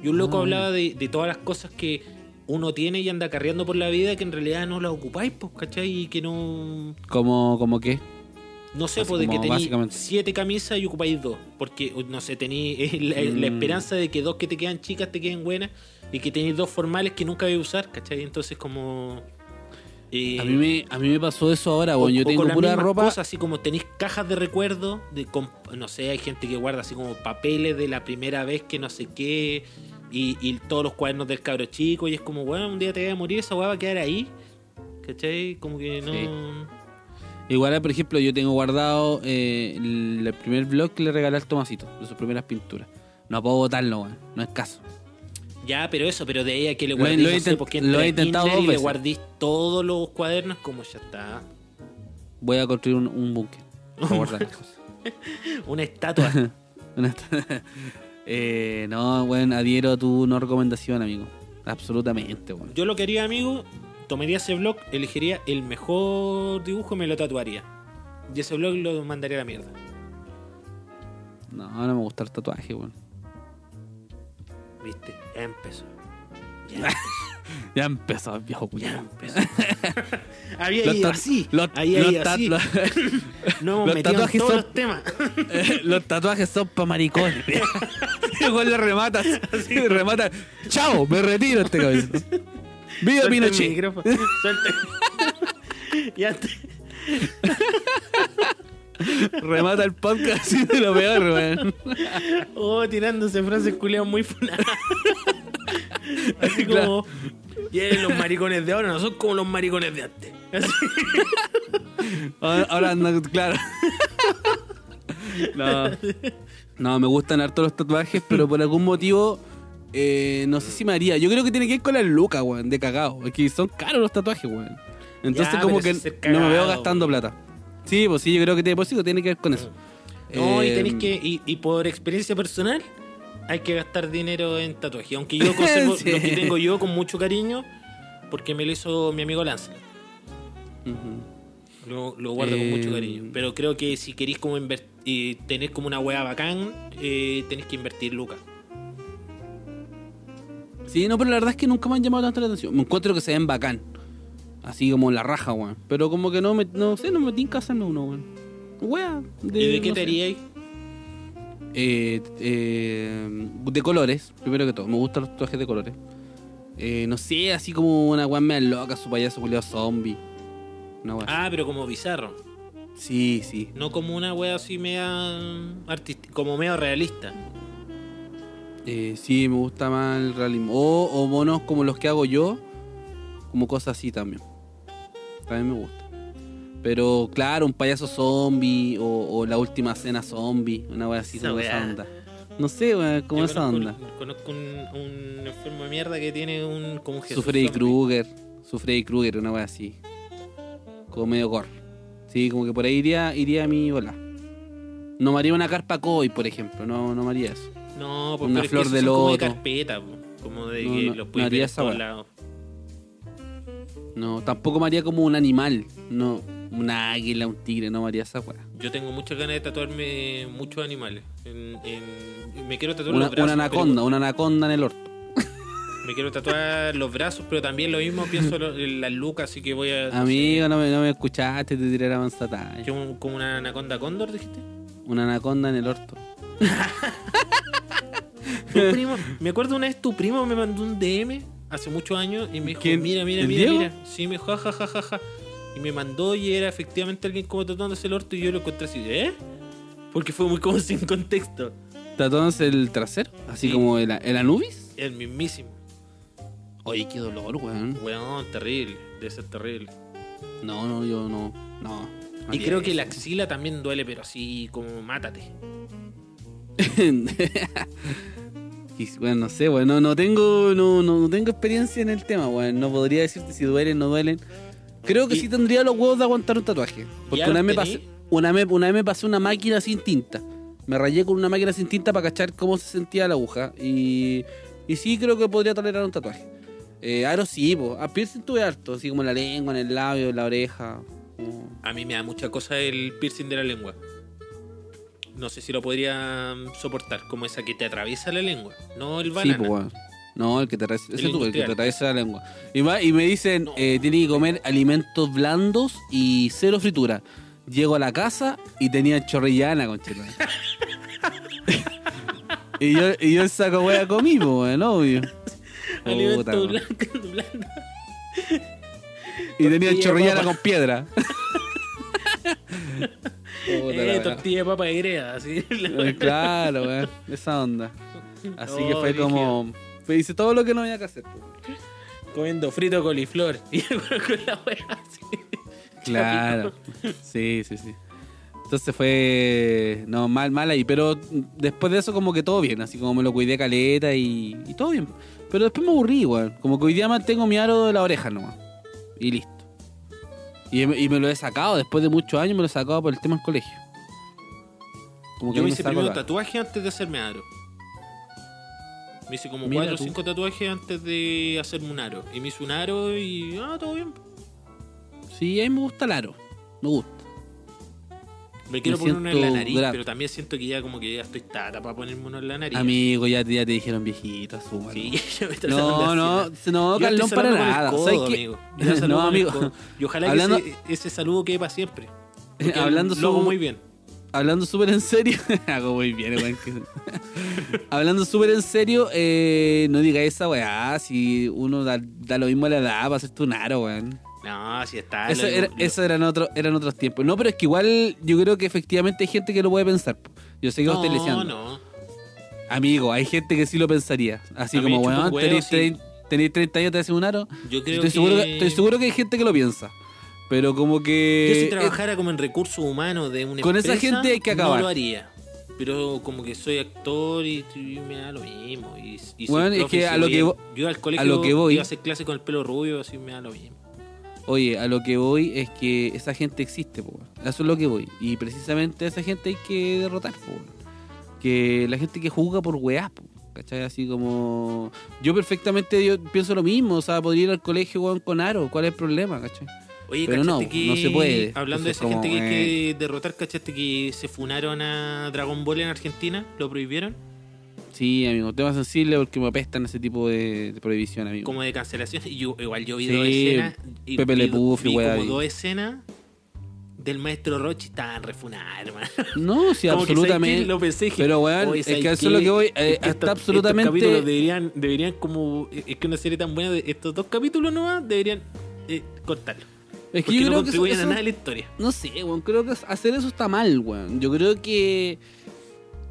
Y un loco Ah. hablaba de, de todas las cosas que uno tiene y anda carreando por la vida que en realidad no las ocupáis, pues, ¿cachai? Y que no. ¿Como, como qué? No sé, pues de que tenéis siete camisas y ocupáis dos. Porque, no sé, tenéis [laughs] la, la Mm. esperanza de que dos que te quedan chicas te queden buenas y que tenéis dos formales que nunca vais a usar, ¿cachai? Entonces, como. eh, A mí me, a mí me pasó eso ahora, o- weón. Yo tengo pura ropa. cosas, así como tenéis cajas de recuerdo, de no sé, hay gente que guarda así como papeles de la primera vez que no sé qué, y, y todos los cuadernos del cabro chico, y es como, bueno, un día te vas a morir, esa weá va a quedar ahí, ¿cachai? Como que no... Sí. Igual, por ejemplo, yo tengo guardado eh, el, primer blog que le regalé al Tomasito, de sus primeras pinturas. No puedo botarlo, weón. No es caso. Ya, pero eso, pero de ahí a que le guardís, lo he no sé, porque lo he intentado dos y le veces. guardís todos los cuadernos, como ya está. Voy a construir un, un búnker. las [laughs] cosas. Una estatua. [laughs] Eh, no, weón, adhiero a tu no recomendación, amigo. Absolutamente, weón. Yo lo que haría, amigo, tomaría ese blog, elegiría el mejor dibujo y me lo tatuaría. Y ese blog lo mandaría a la mierda. No, no me gusta el tatuaje, weón. ¿Viste? Ya empezó. Ya, [laughs] Ya empezó, viejo ya culiao. empezó. Había Los ido así. los- Había los ido así. [laughs] No hemos [laughs] los metido en tatuajes todos son- los temas. [laughs] Eh, los tatuajes son pa' maricones. Igual le rematas. remata. Chao, me retiro este cabello. Viva Pinochet. ya te- Remata el podcast y de lo peor, weón. Oh, tirándose frases culiadas muy funadas. Así [laughs] como. Y los maricones de ahora no son como los maricones de antes. Así. [laughs] Ahora ahora anda, claro. No. No, me gustan harto los tatuajes, pero por algún motivo. eh, no sé si me haría. Yo creo que tiene que ir con las lucas, weón, de cagao. Es que son caros los tatuajes, weón. Entonces, Ya, como que no me veo cagado, gastando weón. plata. Sí, pues sí, yo creo que tiene, sí, tiene que ver con eso. No, y Eh, tenéis que. Y, y por experiencia personal, hay que gastar dinero en tatuaje. Aunque yo conservo [laughs] Sí. lo que tengo yo con mucho cariño, porque me lo hizo mi amigo Lance. ujú. Lo, lo guardo con mucho Eh, cariño. Pero creo que si queréis como eh, tener como una wea bacán, eh, tenéis que invertir lucas. Sí, no, pero la verdad es que nunca me han llamado tanto la atención. Me encuentro que se ven bacán. Así como la raja, weón. Pero como que no me, no sé, no me tinca hacerme uno, weón. Wea. ¿Y de qué no te haríais? Eh, eh, de colores, primero que todo. Me gustan los tatuajes de colores. Eh, no sé, así como una weá media loca, su payaso culiado zombie. Una. Ah, pero como bizarro. Sí, sí. No como una wea así media artística, como medio realista. Eh, sí, me gusta más el realismo. O, o monos como los que hago yo, como cosas así también. También me gusta. Pero claro, un payaso zombie o, o la última cena zombie, una wea así como esa onda. No sé, wea, como Yo esa conozco, onda. Conozco un, un enfermo de mierda que tiene un como un Jesús Freddy. Krueger, su Freddy Krueger, una wea así. Como medio gore. Sí, como que por ahí iría, iría a mi bola. No me haría una carpa koi, por ejemplo, no, no me haría eso. No, pues Una pero es que flor de son como de loto. carpeta, como de No, que no, los no puedes haría ver weá. lados. No, tampoco me haría como un animal, no, una águila, un tigre, no me haría esa. Yo tengo muchas ganas de tatuarme muchos animales. En, en- me quiero tatuar Una, los brazos. una anaconda, una anaconda en el orto. me quiero tatuar los brazos, pero también lo mismo pienso en las lucas, así que voy a. Amigo, no me, no me escuchaste, te tiré la manzata. como una anaconda cóndor, dijiste. Una anaconda en el orto. Tu primo, me acuerdo una vez tu primo me mandó un DM hace muchos años y me dijo, ¿Quién? mira, mira, ¿El mira, Diego? mira. Sí, me dijo, ja, ja, ja, ja, ja. Y me mandó y era efectivamente alguien como tatuándose el orto y yo lo encontré así, ¿eh? Porque fue muy como [laughs] sin contexto. ¿Tatuándose el trasero? Así Sí. como el, el Anubis. El mismísimo. Oye, qué dolor, weón. Weón, terrible. Debe ser terrible. No, no, yo no. No. Y creo que la axila también duele, pero así como mátate. [laughs] Bueno, no sé, bueno, no, no tengo, no, no, no tengo experiencia en el tema, bueno, no podría decirte si duelen o no duelen. Creo que Y- sí tendría los huevos de aguantar un tatuaje. Porque ¿Ya una vez, me pasé, una, vez, una vez me pasé una máquina sin tinta. Me rayé con una máquina sin tinta para cachar cómo se sentía la aguja. Y, y sí creo que podría tolerar un tatuaje. Eh, aro sí, po. A piercing tuve harto, así como en la lengua, en el labio, en la oreja. A mí me da mucha cosa el piercing de la lengua. No sé si lo podría mm, soportar, como esa que te atraviesa la lengua, no el Sí, banana. pues weón. No, el que te, ese tú, el que te atraviesa la lengua. Y, va- y me dicen, No. eh, tiene que comer alimentos blandos y cero fritura. Llego a la casa y tenía chorrillana, conchita. [laughs] y, yo, y yo esa wea comí, pues, obvio. [laughs] Puta, Alimento [laughs] weón. blanco, blando. Y tenía chorrillana con piedra. Eh, tortilla de papa de greda, así. Eh, Claro, weón, esa onda. Así que Oh, fue brígido. como... Me hice todo lo que no había que hacer. pues. Comiendo frito coliflor. Y [laughs] con la wea así. Claro. Sí, sí, sí. Entonces fue. No, mal, mal ahí. Pero después de eso, como que todo bien. Así como me lo cuidé caleta y, y todo bien. Pero después me aburrí igual. Como que hoy día mantengo mi aro de la oreja nomás. Y listo. Y, y me lo he sacado. Después de muchos años me lo he sacado por el tema del colegio. Como que Yo me me hice primero tatuaje antes de hacerme aro. Me hice como Mira cuatro o tú. cinco tatuajes antes de hacerme un aro. Y me hice un aro y. Ah, todo bien. Sí, a mí me gusta el aro. Me gusta. Me quiero poner uno en la nariz, pero también siento que ya como que ya estoy tata para ponerme uno en la nariz. Amigo, ya, te- ya te dijeron viejito, asúmalo. Sí, [laughs] ya me está No, no, no, Carlón, para nada. codo, ¿Sabes qué? amigo. Yo [laughs] No, amigo. Y ojalá Hablando- que ese, ese saludo quede para siempre. [laughs] Hablando su- muy bien. Hablando súper en serio, [laughs] hago muy bien, weón. [laughs] Hablando súper en serio, eh, no diga esa weá, si uno da, da lo mismo a la edad para hacerte un aro, weón. No, si está. Eso, era- eso eran, otro, eran otros tiempos. No, pero es que igual yo creo que efectivamente hay gente que lo puede pensar. Yo sé que lo estoy no, no. Amigo, hay gente que sí lo pensaría. Así A como, weón, huevo, tenéis sí. trein- tenéis 30 años, te hacen un aro. Yo creo Estoy, que. seguro estoy seguro que hay gente que lo piensa. Pero como que... Yo si trabajara como en recursos humanos de una Con esa empresa, gente hay que acabar. No lo haría. Pero como que soy actor y, y me da lo mismo. Y, y soy Bueno, es que a lo voy que vo- Yo al colegio a lo que voy- iba a hacer clase con el pelo rubio, así me da lo mismo. Oye, a lo que voy es que esa gente existe, po. Eso es lo que voy. Y precisamente a esa gente hay que derrotar, po. Que la gente que juzga por weás, po. ¿Cachai? Así como... Yo perfectamente yo pienso lo mismo. O sea, podría ir al colegio, weón, con aro. ¿Cuál es el problema, cachai? Oye, Pero no, ¿cachaste que, no se puede. Hablando de esa gente que hay que derrotar, ¿cachaste que se funaron a Dragon Ball en Argentina? ¿Lo prohibieron? Sí, amigo. Tema sensible porque me apestan ese tipo de, prohibición, amigo. Como de cancelación. Y yo, igual yo vi Sí, dos escenas. Y Pepe Le y vi como dos escenas del maestro Rochi estaban refunadas, hermano. No, [laughs] sí, absolutamente. Lo pensé Pero, weón, "Oye, es ¿sabes que eso es lo que voy. eh, estos- absolutamente... Estos capítulos deberían, deberían como... Es que una serie tan buena, de estos dos capítulos nomás, deberían eh, cortarlo. Es que Porque yo no creo que eso- contribuyen a nada a la historia. No sé, weón, creo que hacer eso está mal, weón. Yo creo que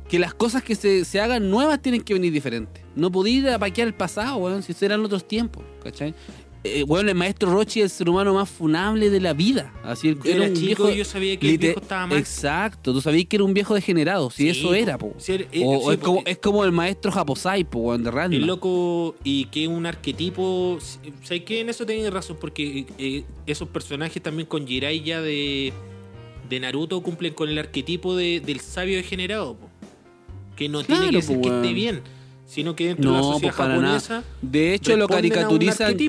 que las cosas que se, se hagan nuevas tienen que venir diferentes. No podía ir a paquear el pasado, weón, si eran otros tiempos, ¿cachai? Eh, weón, el maestro Rochi es el ser humano más funable de la vida. Así Yo era chico y yo sabía que el viejo estaba mal. Exacto, tú sabías que era un viejo degenerado, si Sí, eso era, po. era- eh, o, o es, como, porque- es como el maestro Japosai, po, de Ranma. El loco y que un arquetipo. ¿Sabes qué? En eso tenés razón, porque eh, esos personajes también con Jiraiya de, de Naruto cumplen con el arquetipo de- del sabio degenerado. po. Que no Claro, tiene que ser que esté bien, sino que dentro de la No, sociedad pues para nada. japonesa. De hecho, lo caricaturizan. Sí,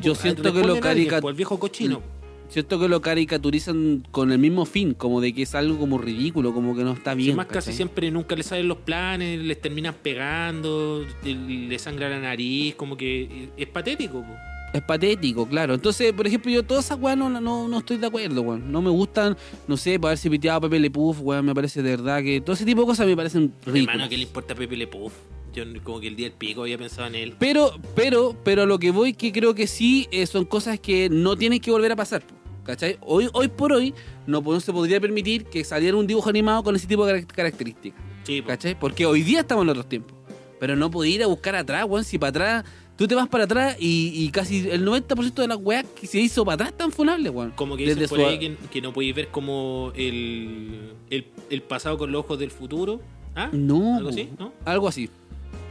yo po, siento que lo a alguien, carica- po, el viejo cochino. Siento que lo caricaturizan con el mismo fin, como de que es algo como ridículo, como que no está bien. más casi ¿cachai? siempre nunca les salen los planes, les terminan pegando, les sangra la nariz, como que es patético. po. Es patético, claro. Entonces, por ejemplo, yo todas esas weas no, no, no estoy de acuerdo, weón. No me gustan, no sé, para haberse piteado a Pepe Le Puff, weón, me parece de verdad que todo ese tipo de cosas me parecen Hermano, ridículas. ¿qué le importa a Pepe Le Puff? Yo como que el día del pico había pensado en él. Pero, pero, pero a lo que voy que creo que sí eh, son cosas que no tienen que volver a pasar. ¿Cachai? Hoy, hoy por hoy no, no se podría permitir que saliera un dibujo animado con ese tipo de carac- características. Sí. ¿Cachai? Porque hoy día estamos en otros tiempos. Pero no podía ir a buscar atrás, weón. Si para atrás, tú te vas para atrás y, y casi el 90% de las weas que se hizo para atrás están funables, weón. como que Desde por su- ahí que, que no podéis ver como el, el, el pasado con los ojos del futuro. ¿Ah? No, ¿Algo así? ¿No? Algo así.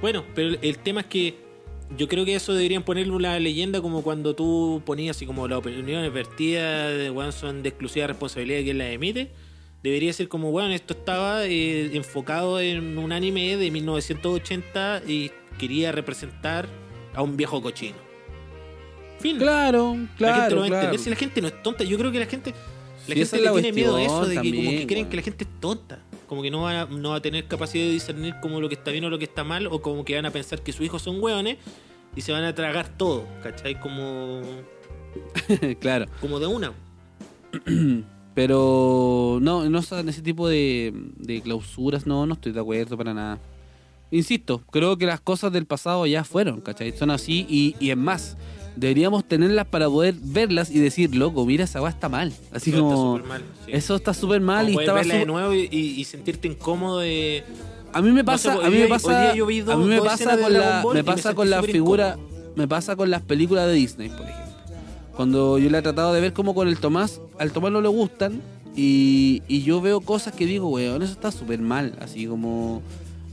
Bueno, pero el, tema es que yo creo que eso deberían ponerle una leyenda como cuando tú ponías así como las opiniones vertidas de weón son de exclusiva responsabilidad de quien las emite. Debería ser como, bueno, esto estaba eh, enfocado en un anime de 1980 y quería representar a un viejo cochino. Fin. Claro, la gente lo va a claro, claro. entender. Si la gente no es tonta, yo creo que la gente, la Sí, gente es le tiene miedo a eso, de que como que creen que la gente es tonta. Como que no va, a, no va a tener capacidad de discernir como lo que está bien o lo que está mal, o como que van a pensar que sus hijos son hueones y se van a tragar todo, ¿cachai? Como, [laughs] claro. como de una. [clears throat] Pero no, no ese tipo de, de clausuras, no, no estoy de acuerdo para nada. Insisto, creo que las cosas del pasado ya fueron, ¿cachai? Son así y, y es más, deberíamos tenerlas para poder verlas y decir, loco, mira, esa weá está mal. Así Eso está como, súper mal, sí. eso está súper mal Como y estaba verla de su- nuevo y, sentirte incómodo de... A mí me No pasa, sé, a mí me pasa, día yo vi a mí me pasa con la, me pasa con la figura, incómodo. me pasa con las películas de Disney, por ejemplo. Cuando yo la he tratado de ver como con el Tomás, al Tomás no le gustan y, y yo veo cosas que digo, weón, eso está súper mal, así como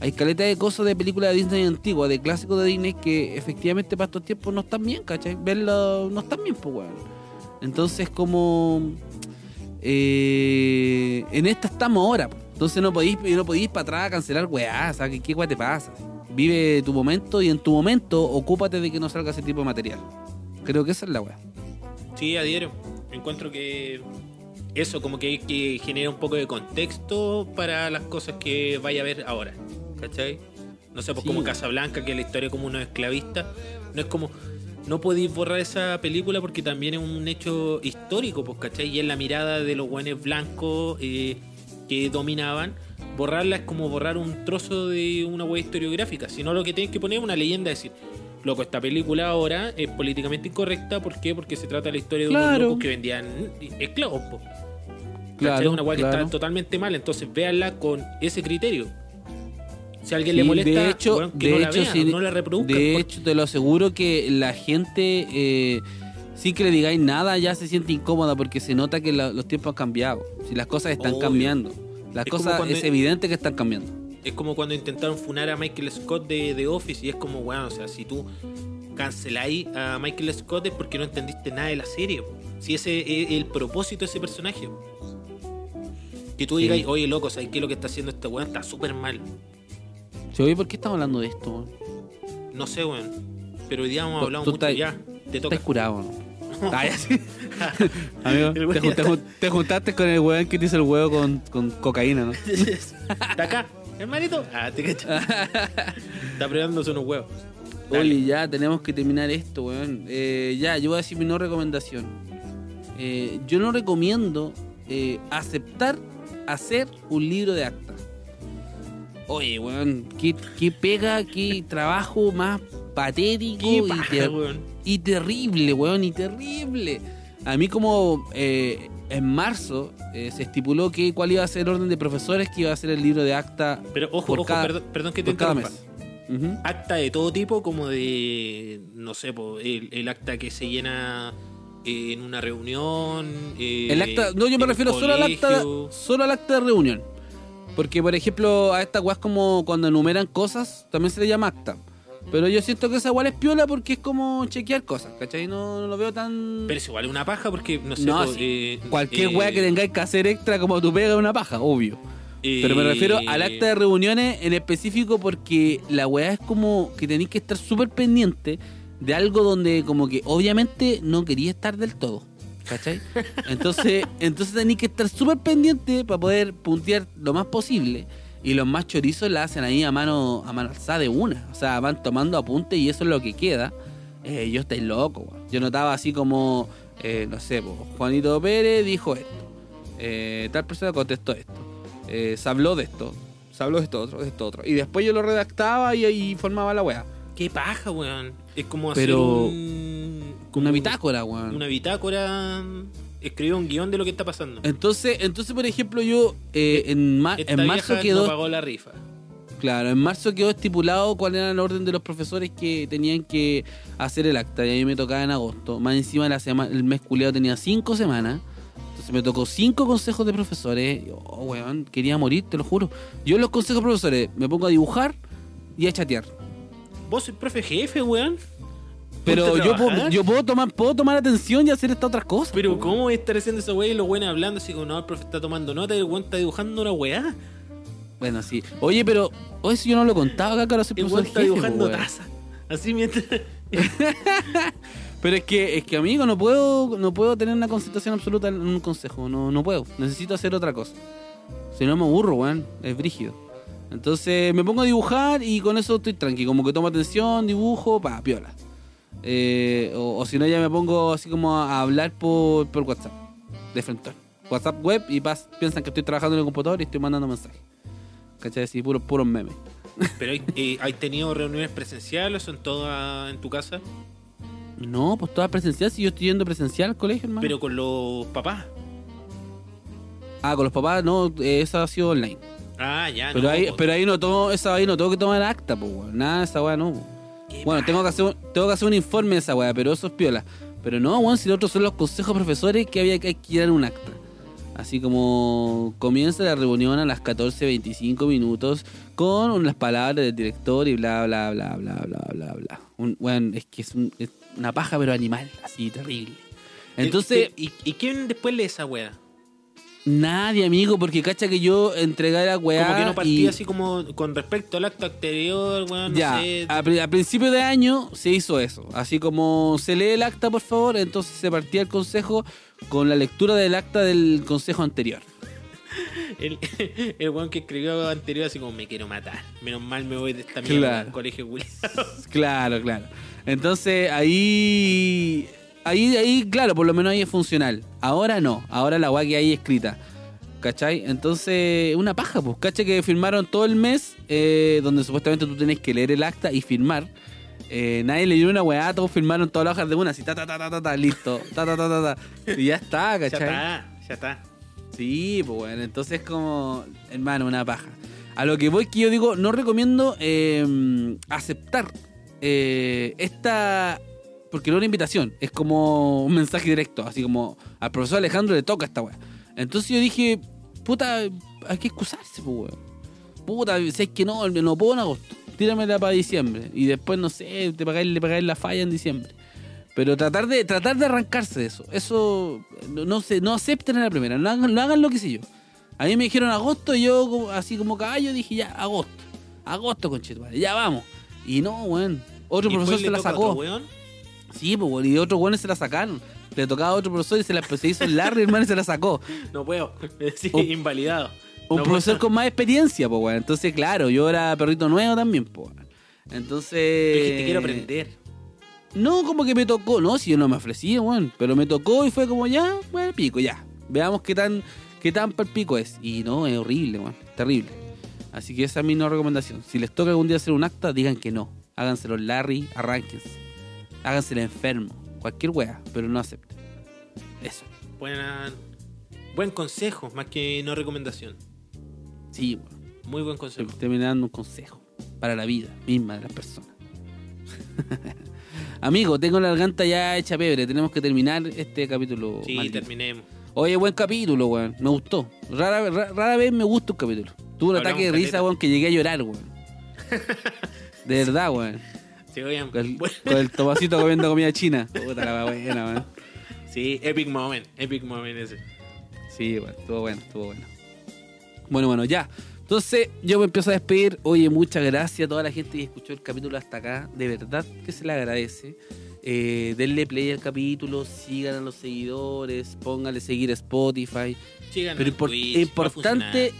hay caleta de cosas de películas de Disney antiguas, de clásicos de Disney que efectivamente para estos tiempos no están bien, ¿cachai? Verlo no están bien, pues, weón. Entonces como eh, en esta estamos ahora, entonces no podéis, no podéis para atrás cancelar weá, sea, ¿qué, weá te pasa? Vive tu momento y en tu momento ocúpate de que no salga ese tipo de material. Creo que esa es la weá. Sí, adhiero. Encuentro que eso como que que generar un poco de contexto para las cosas que vaya a ver ahora. ¿Cachai? No sé, pues Sí. como Casablanca, que es la historia como unos esclavistas. No es como... No podéis borrar esa película porque también es un hecho histórico, pues, ¿cachai? Y es la mirada de los guanes blancos eh, que dominaban. Borrarla es como borrar un trozo de una web historiográfica. Sino lo que tienes que poner es una leyenda, decir, loco, esta película ahora es políticamente incorrecta. ¿Por qué? Porque se trata de la historia de unos Claro. locos que vendían esclavos, po. Claro, ¿Cachai? Una weá que claro. está totalmente mal. Entonces véanla con ese criterio. Si a alguien Sí, le molesta, de hecho, que de no la hecho, vean, sí, no la reproduzcan. De porque- hecho, te lo aseguro que la gente, eh, sin que le digáis nada, ya se siente incómoda porque se nota que la- los tiempos han cambiado. Si las cosas están Obvio. cambiando. Las Es cosas cuando- es evidente que están cambiando. Es como cuando intentaron funar a Michael Scott de, de Office y es como, weón, o sea, si tú canceláis a Michael Scott es porque no entendiste nada de la serie. Si ese es el propósito de ese personaje. Que tú Sí. digas, oye, loco, ¿sabes qué es lo que está haciendo este weón? Está súper mal. Sí, oye, ¿por qué estamos hablando de esto? weón? No sé, weón. Pero hoy día hemos hablado mucho. estás- Ya, te toca. Estás curado, ¿no? [laughs] Ah, ya sí. [laughs] Amigo, te, weón jun- ya te jun- te juntaste con el weón que te hizo el huevo con, con cocaína, ¿no? [laughs] Está acá, hermanito. Ah, te cacho. Está probándose unos huevos. Dale. Oye, ya tenemos que terminar esto, weón. Eh, ya, yo voy a decir mi no recomendación. Eh, yo no recomiendo eh, aceptar hacer un libro de acta. Oye, weón, qué, qué pega, qué trabajo más patético y, paja, ter- weón. y terrible, weón, y terrible. A mí como eh, en marzo eh, se estipuló que cuál iba a ser el orden de profesores que iba a ser el libro de acta Pero ojo, por ojo, cada- perdón, perdón que te interrumpa. Ujú. Acta de todo tipo, como de, no sé, po, el, el acta que se llena eh, en una reunión. eh, El acta, no, yo me refiero solo al acta, solo al acta de reunión. Porque, por ejemplo, a estas weas como cuando enumeran cosas, también se le llama acta. Pero yo siento que esa igual es piola porque es como chequear cosas, ¿cachai? No, no lo veo tan... Pero es igual una paja porque, no sé, No, sí. eh, Cualquier eh, wea que tengáis que hacer extra como tu pega es una paja, obvio. eh, Pero me refiero al acta de reuniones en específico porque la weá es como que tenéis que estar súper pendiente de algo donde como que obviamente no quería estar del todo. ¿Cachai? Entonces, [laughs] entonces tenéis que estar súper pendiente para poder puntear lo más posible. Y los más chorizos la hacen ahí a mano, a mano alzada de una. O sea, van tomando apuntes y eso es lo que queda. Eh, yo estoy loco, weón. Yo notaba así como, eh, no sé, Juanito Pérez dijo esto. Eh, tal persona contestó esto. Eh, se habló de esto. Se habló de esto otro, de esto otro. Y después yo lo redactaba y ahí formaba la weá. Qué paja, weón. Es como Pero- hacer un, como Una bitácora, weón. Una bitácora. Escribir un guion de lo que está pasando. Entonces, entonces, por ejemplo, yo eh, en, ma- Esta en marzo vieja quedó. no pagó la rifa. Claro, en marzo quedó estipulado cuál era el orden de los profesores que tenían que hacer el acta. Y a mí me tocaba en agosto. Más encima la semana, el mes culiado tenía cinco semanas. Entonces me tocó cinco consejos de profesores. Oh, weón, quería morir, te lo juro. Yo en los consejos de profesores me pongo a dibujar y a chatear. Vos sois profe jefe, weón. Pero yo puedo, yo puedo tomar, puedo tomar atención y hacer estas otras cosas. Pero po. ¿cómo voy a estar haciendo esa weá y los buenos hablando así como no, el profe está tomando nota y el weón está dibujando una weá? Bueno, sí. Oye, pero oh, eso yo no lo contaba acá, ahora soy El profesor weón está jefe, dibujando po, taza. Así mientras. [laughs] Pero es que, es que amigo, no puedo, no puedo tener una concentración absoluta en un consejo. No, no puedo. Necesito hacer otra cosa. Si no me aburro, weón. Es brígido. Entonces me pongo a dibujar y con eso estoy tranqui. Como que tomo atención, dibujo, pa, piola. Eh, o, o si no, ya me pongo así como a hablar por, por WhatsApp. De frente. WhatsApp web y pas- piensan que estoy trabajando en el computador y estoy mandando mensajes. ¿Cachai? Así, puros puros memes. [laughs] Pero hay- eh, ¿hay tenido reuniones presenciales o son todas en tu casa? No, pues toda presencial. Si yo estoy yendo presencial al colegio, hermano. Pero con los papás. Ah, con los papás, no, eh, eso ha sido online. Ah, ya, Pero no, ahí, pero ahí no tomo, esa ahí no tengo que tomar acta, pues. Nada, esa weá no. po. ¿Qué Bueno, tengo que hacer, un- tengo que hacer un informe de esa weá, pero eso es piola. Pero no, weón, si los otros son los consejos profesores que había que llenar un acta. Así como comienza la reunión a las 14.25 minutos con las palabras del director y bla, bla, bla, bla, bla, bla, bla. Un, weón, es que es, un- es una paja, pero animal, así, terrible. Entonces, Eh, ¿Y, y quién después lee esa weá? Nadie, amigo, porque cacha que yo entregara weá. Como que no partía y- así como con respecto al acto anterior, weón, no ya, sé. a, pri- a principio de año se hizo eso. Así como se lee el acta, por favor, entonces se partía el consejo con la lectura del acta del consejo anterior. [laughs] El, el weón que escribió anterior así como me quiero matar. Menos mal me voy de esta mierda Claro. al colegio culiao. [laughs] Claro, claro. Entonces ahí, ahí, ahí, claro, por lo menos ahí es funcional. Ahora no, ahora la weá que hay escrita. ¿Cachai? Entonces, una paja, pues. ¿Cachai? Que firmaron todo el mes, eh, donde supuestamente tú tenés que leer el acta y firmar. Eh, nadie leyó una weá, todos firmaron todas las hojas de una, así, ta, ta, ta, ta, ta, ta, listo, ta, ta, ta, ta, ta. Y ya está, Ya ¿cachai? está, ya está. Sí, pues bueno, entonces como, hermano, una paja. A lo que voy que yo digo, no recomiendo eh, aceptar eh, esta, porque no es una invitación, es como un mensaje directo, así como al profesor Alejandro le toca esta weá. Entonces yo dije, puta, hay que excusarse, pues weón. Puta, si es que no, no puedo en agosto, tíramela para diciembre. Y después, no sé, te pagáis, le pagáis la falla en diciembre. Pero tratar de tratar de arrancarse de eso. Eso no, no se, no acepten a la primera. No hagan, no hagan lo que hice yo. A mí me dijeron agosto y yo así como caballo dije ya, agosto. Agosto, conchetumare, ya vamos. Y no, weón. Otro ¿Y profesor se la sacó. otro weón? Sí, pues, weón, y otros weones se la sacaron. Le tocaba a otro profesor y se la se hizo el Larry, hermano, y se la sacó. [laughs] No puedo. [laughs] Sí, Un- invalidado. Un No profesor puedo. con más experiencia, pues, weón. Entonces, claro, yo era perrito nuevo también, pues. Entonces. Pero dijiste, quiero aprender. No, como que me tocó. No, si yo no me ofrecí, weón. Pero me tocó y fue como ya, bueno, pico, ya. Veamos qué tan, qué tan el pico es. Y no, es horrible, weón. Terrible. Así que esa es mi no recomendación. Si les toca algún día hacer un acta, digan que no. Háganselo Larry, arránquense. Háganselo enfermo. Cualquier wea, pero no acepten. Eso. Buena, buen consejo, más que no recomendación. Sí, weón. Muy buen consejo. Terminé dando un consejo para la vida misma de las personas. [laughs] Amigo, tengo la garganta ya hecha pebre. Tenemos que terminar este capítulo. Sí, maldito. terminemos. Oye, buen capítulo, weón. Me gustó. Rara, ra- rara vez me gusta un capítulo. Tuve un Hablamos ataque de risa, weón, que llegué a llorar, weón. [laughs] De verdad, weón. Sí, oigan, Con el, bueno, con el [laughs] tomacito comiendo comida china. Puta la wea buena, weón. sí, epic moment, epic moment ese. Sí, weón. Estuvo bueno, estuvo bueno. Bueno, bueno, ya. Entonces, yo me empiezo a despedir. Oye, muchas gracias a toda la gente que escuchó el capítulo hasta acá. De verdad que se le agradece. Eh, denle play al capítulo, sigan a los seguidores, pónganle seguir a Spotify. Sigan Pero impor- Twitch, importante.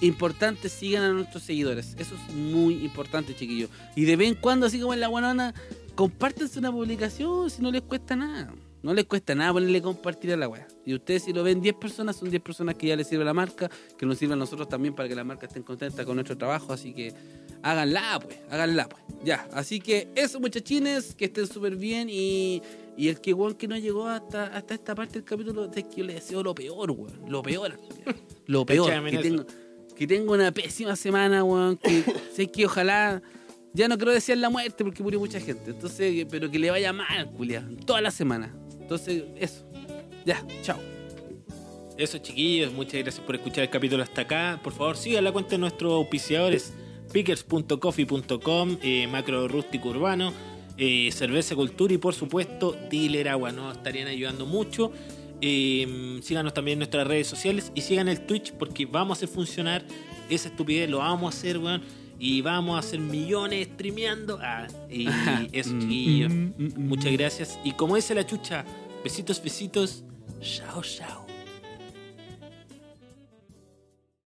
Importante sigan a nuestros seguidores. Eso es muy importante, chiquillos. Y de vez en cuando, así como en la guanana, compártense una publicación si no les cuesta nada. No les cuesta nada ponerle compartir a la wea. Y ustedes si lo ven 10 personas, son 10 personas que ya les sirve la marca, que nos sirve a nosotros también para que la marca estén contenta con nuestro trabajo. Así que háganla, pues, háganla, pues. Ya, así que eso, muchachines, que estén súper bien y... Y el que weón que no llegó hasta, hasta esta parte del capítulo, es que yo le deseo lo peor, weón. Lo peor. [laughs] Lo peor. Que tengo, que tengo una pésima semana, weón. Que [laughs] sé que ojalá. Ya no quiero desear la muerte porque murió mucha gente. Entonces, pero que le vaya mal, culia. Toda la semana. Entonces, eso. Ya, chao. Eso, chiquillos, muchas gracias por escuchar el capítulo hasta acá. Por favor, sigan la cuenta de nuestros auspiciadores pickers.coffee.com, eh, Macro Rústico Urbano, eh, Cerveza Cultura y por supuesto Dealer Agua. Nos estarían ayudando mucho. Eh, síganos también en nuestras redes sociales y sigan el Twitch porque vamos a hacer funcionar esa estupidez, lo vamos a hacer, weón. Y vamos a hacer millones streameando. Ah, y [laughs] eso, chiquillos. Muchas gracias. Y como dice la chucha, besitos, besitos. Chao, chao.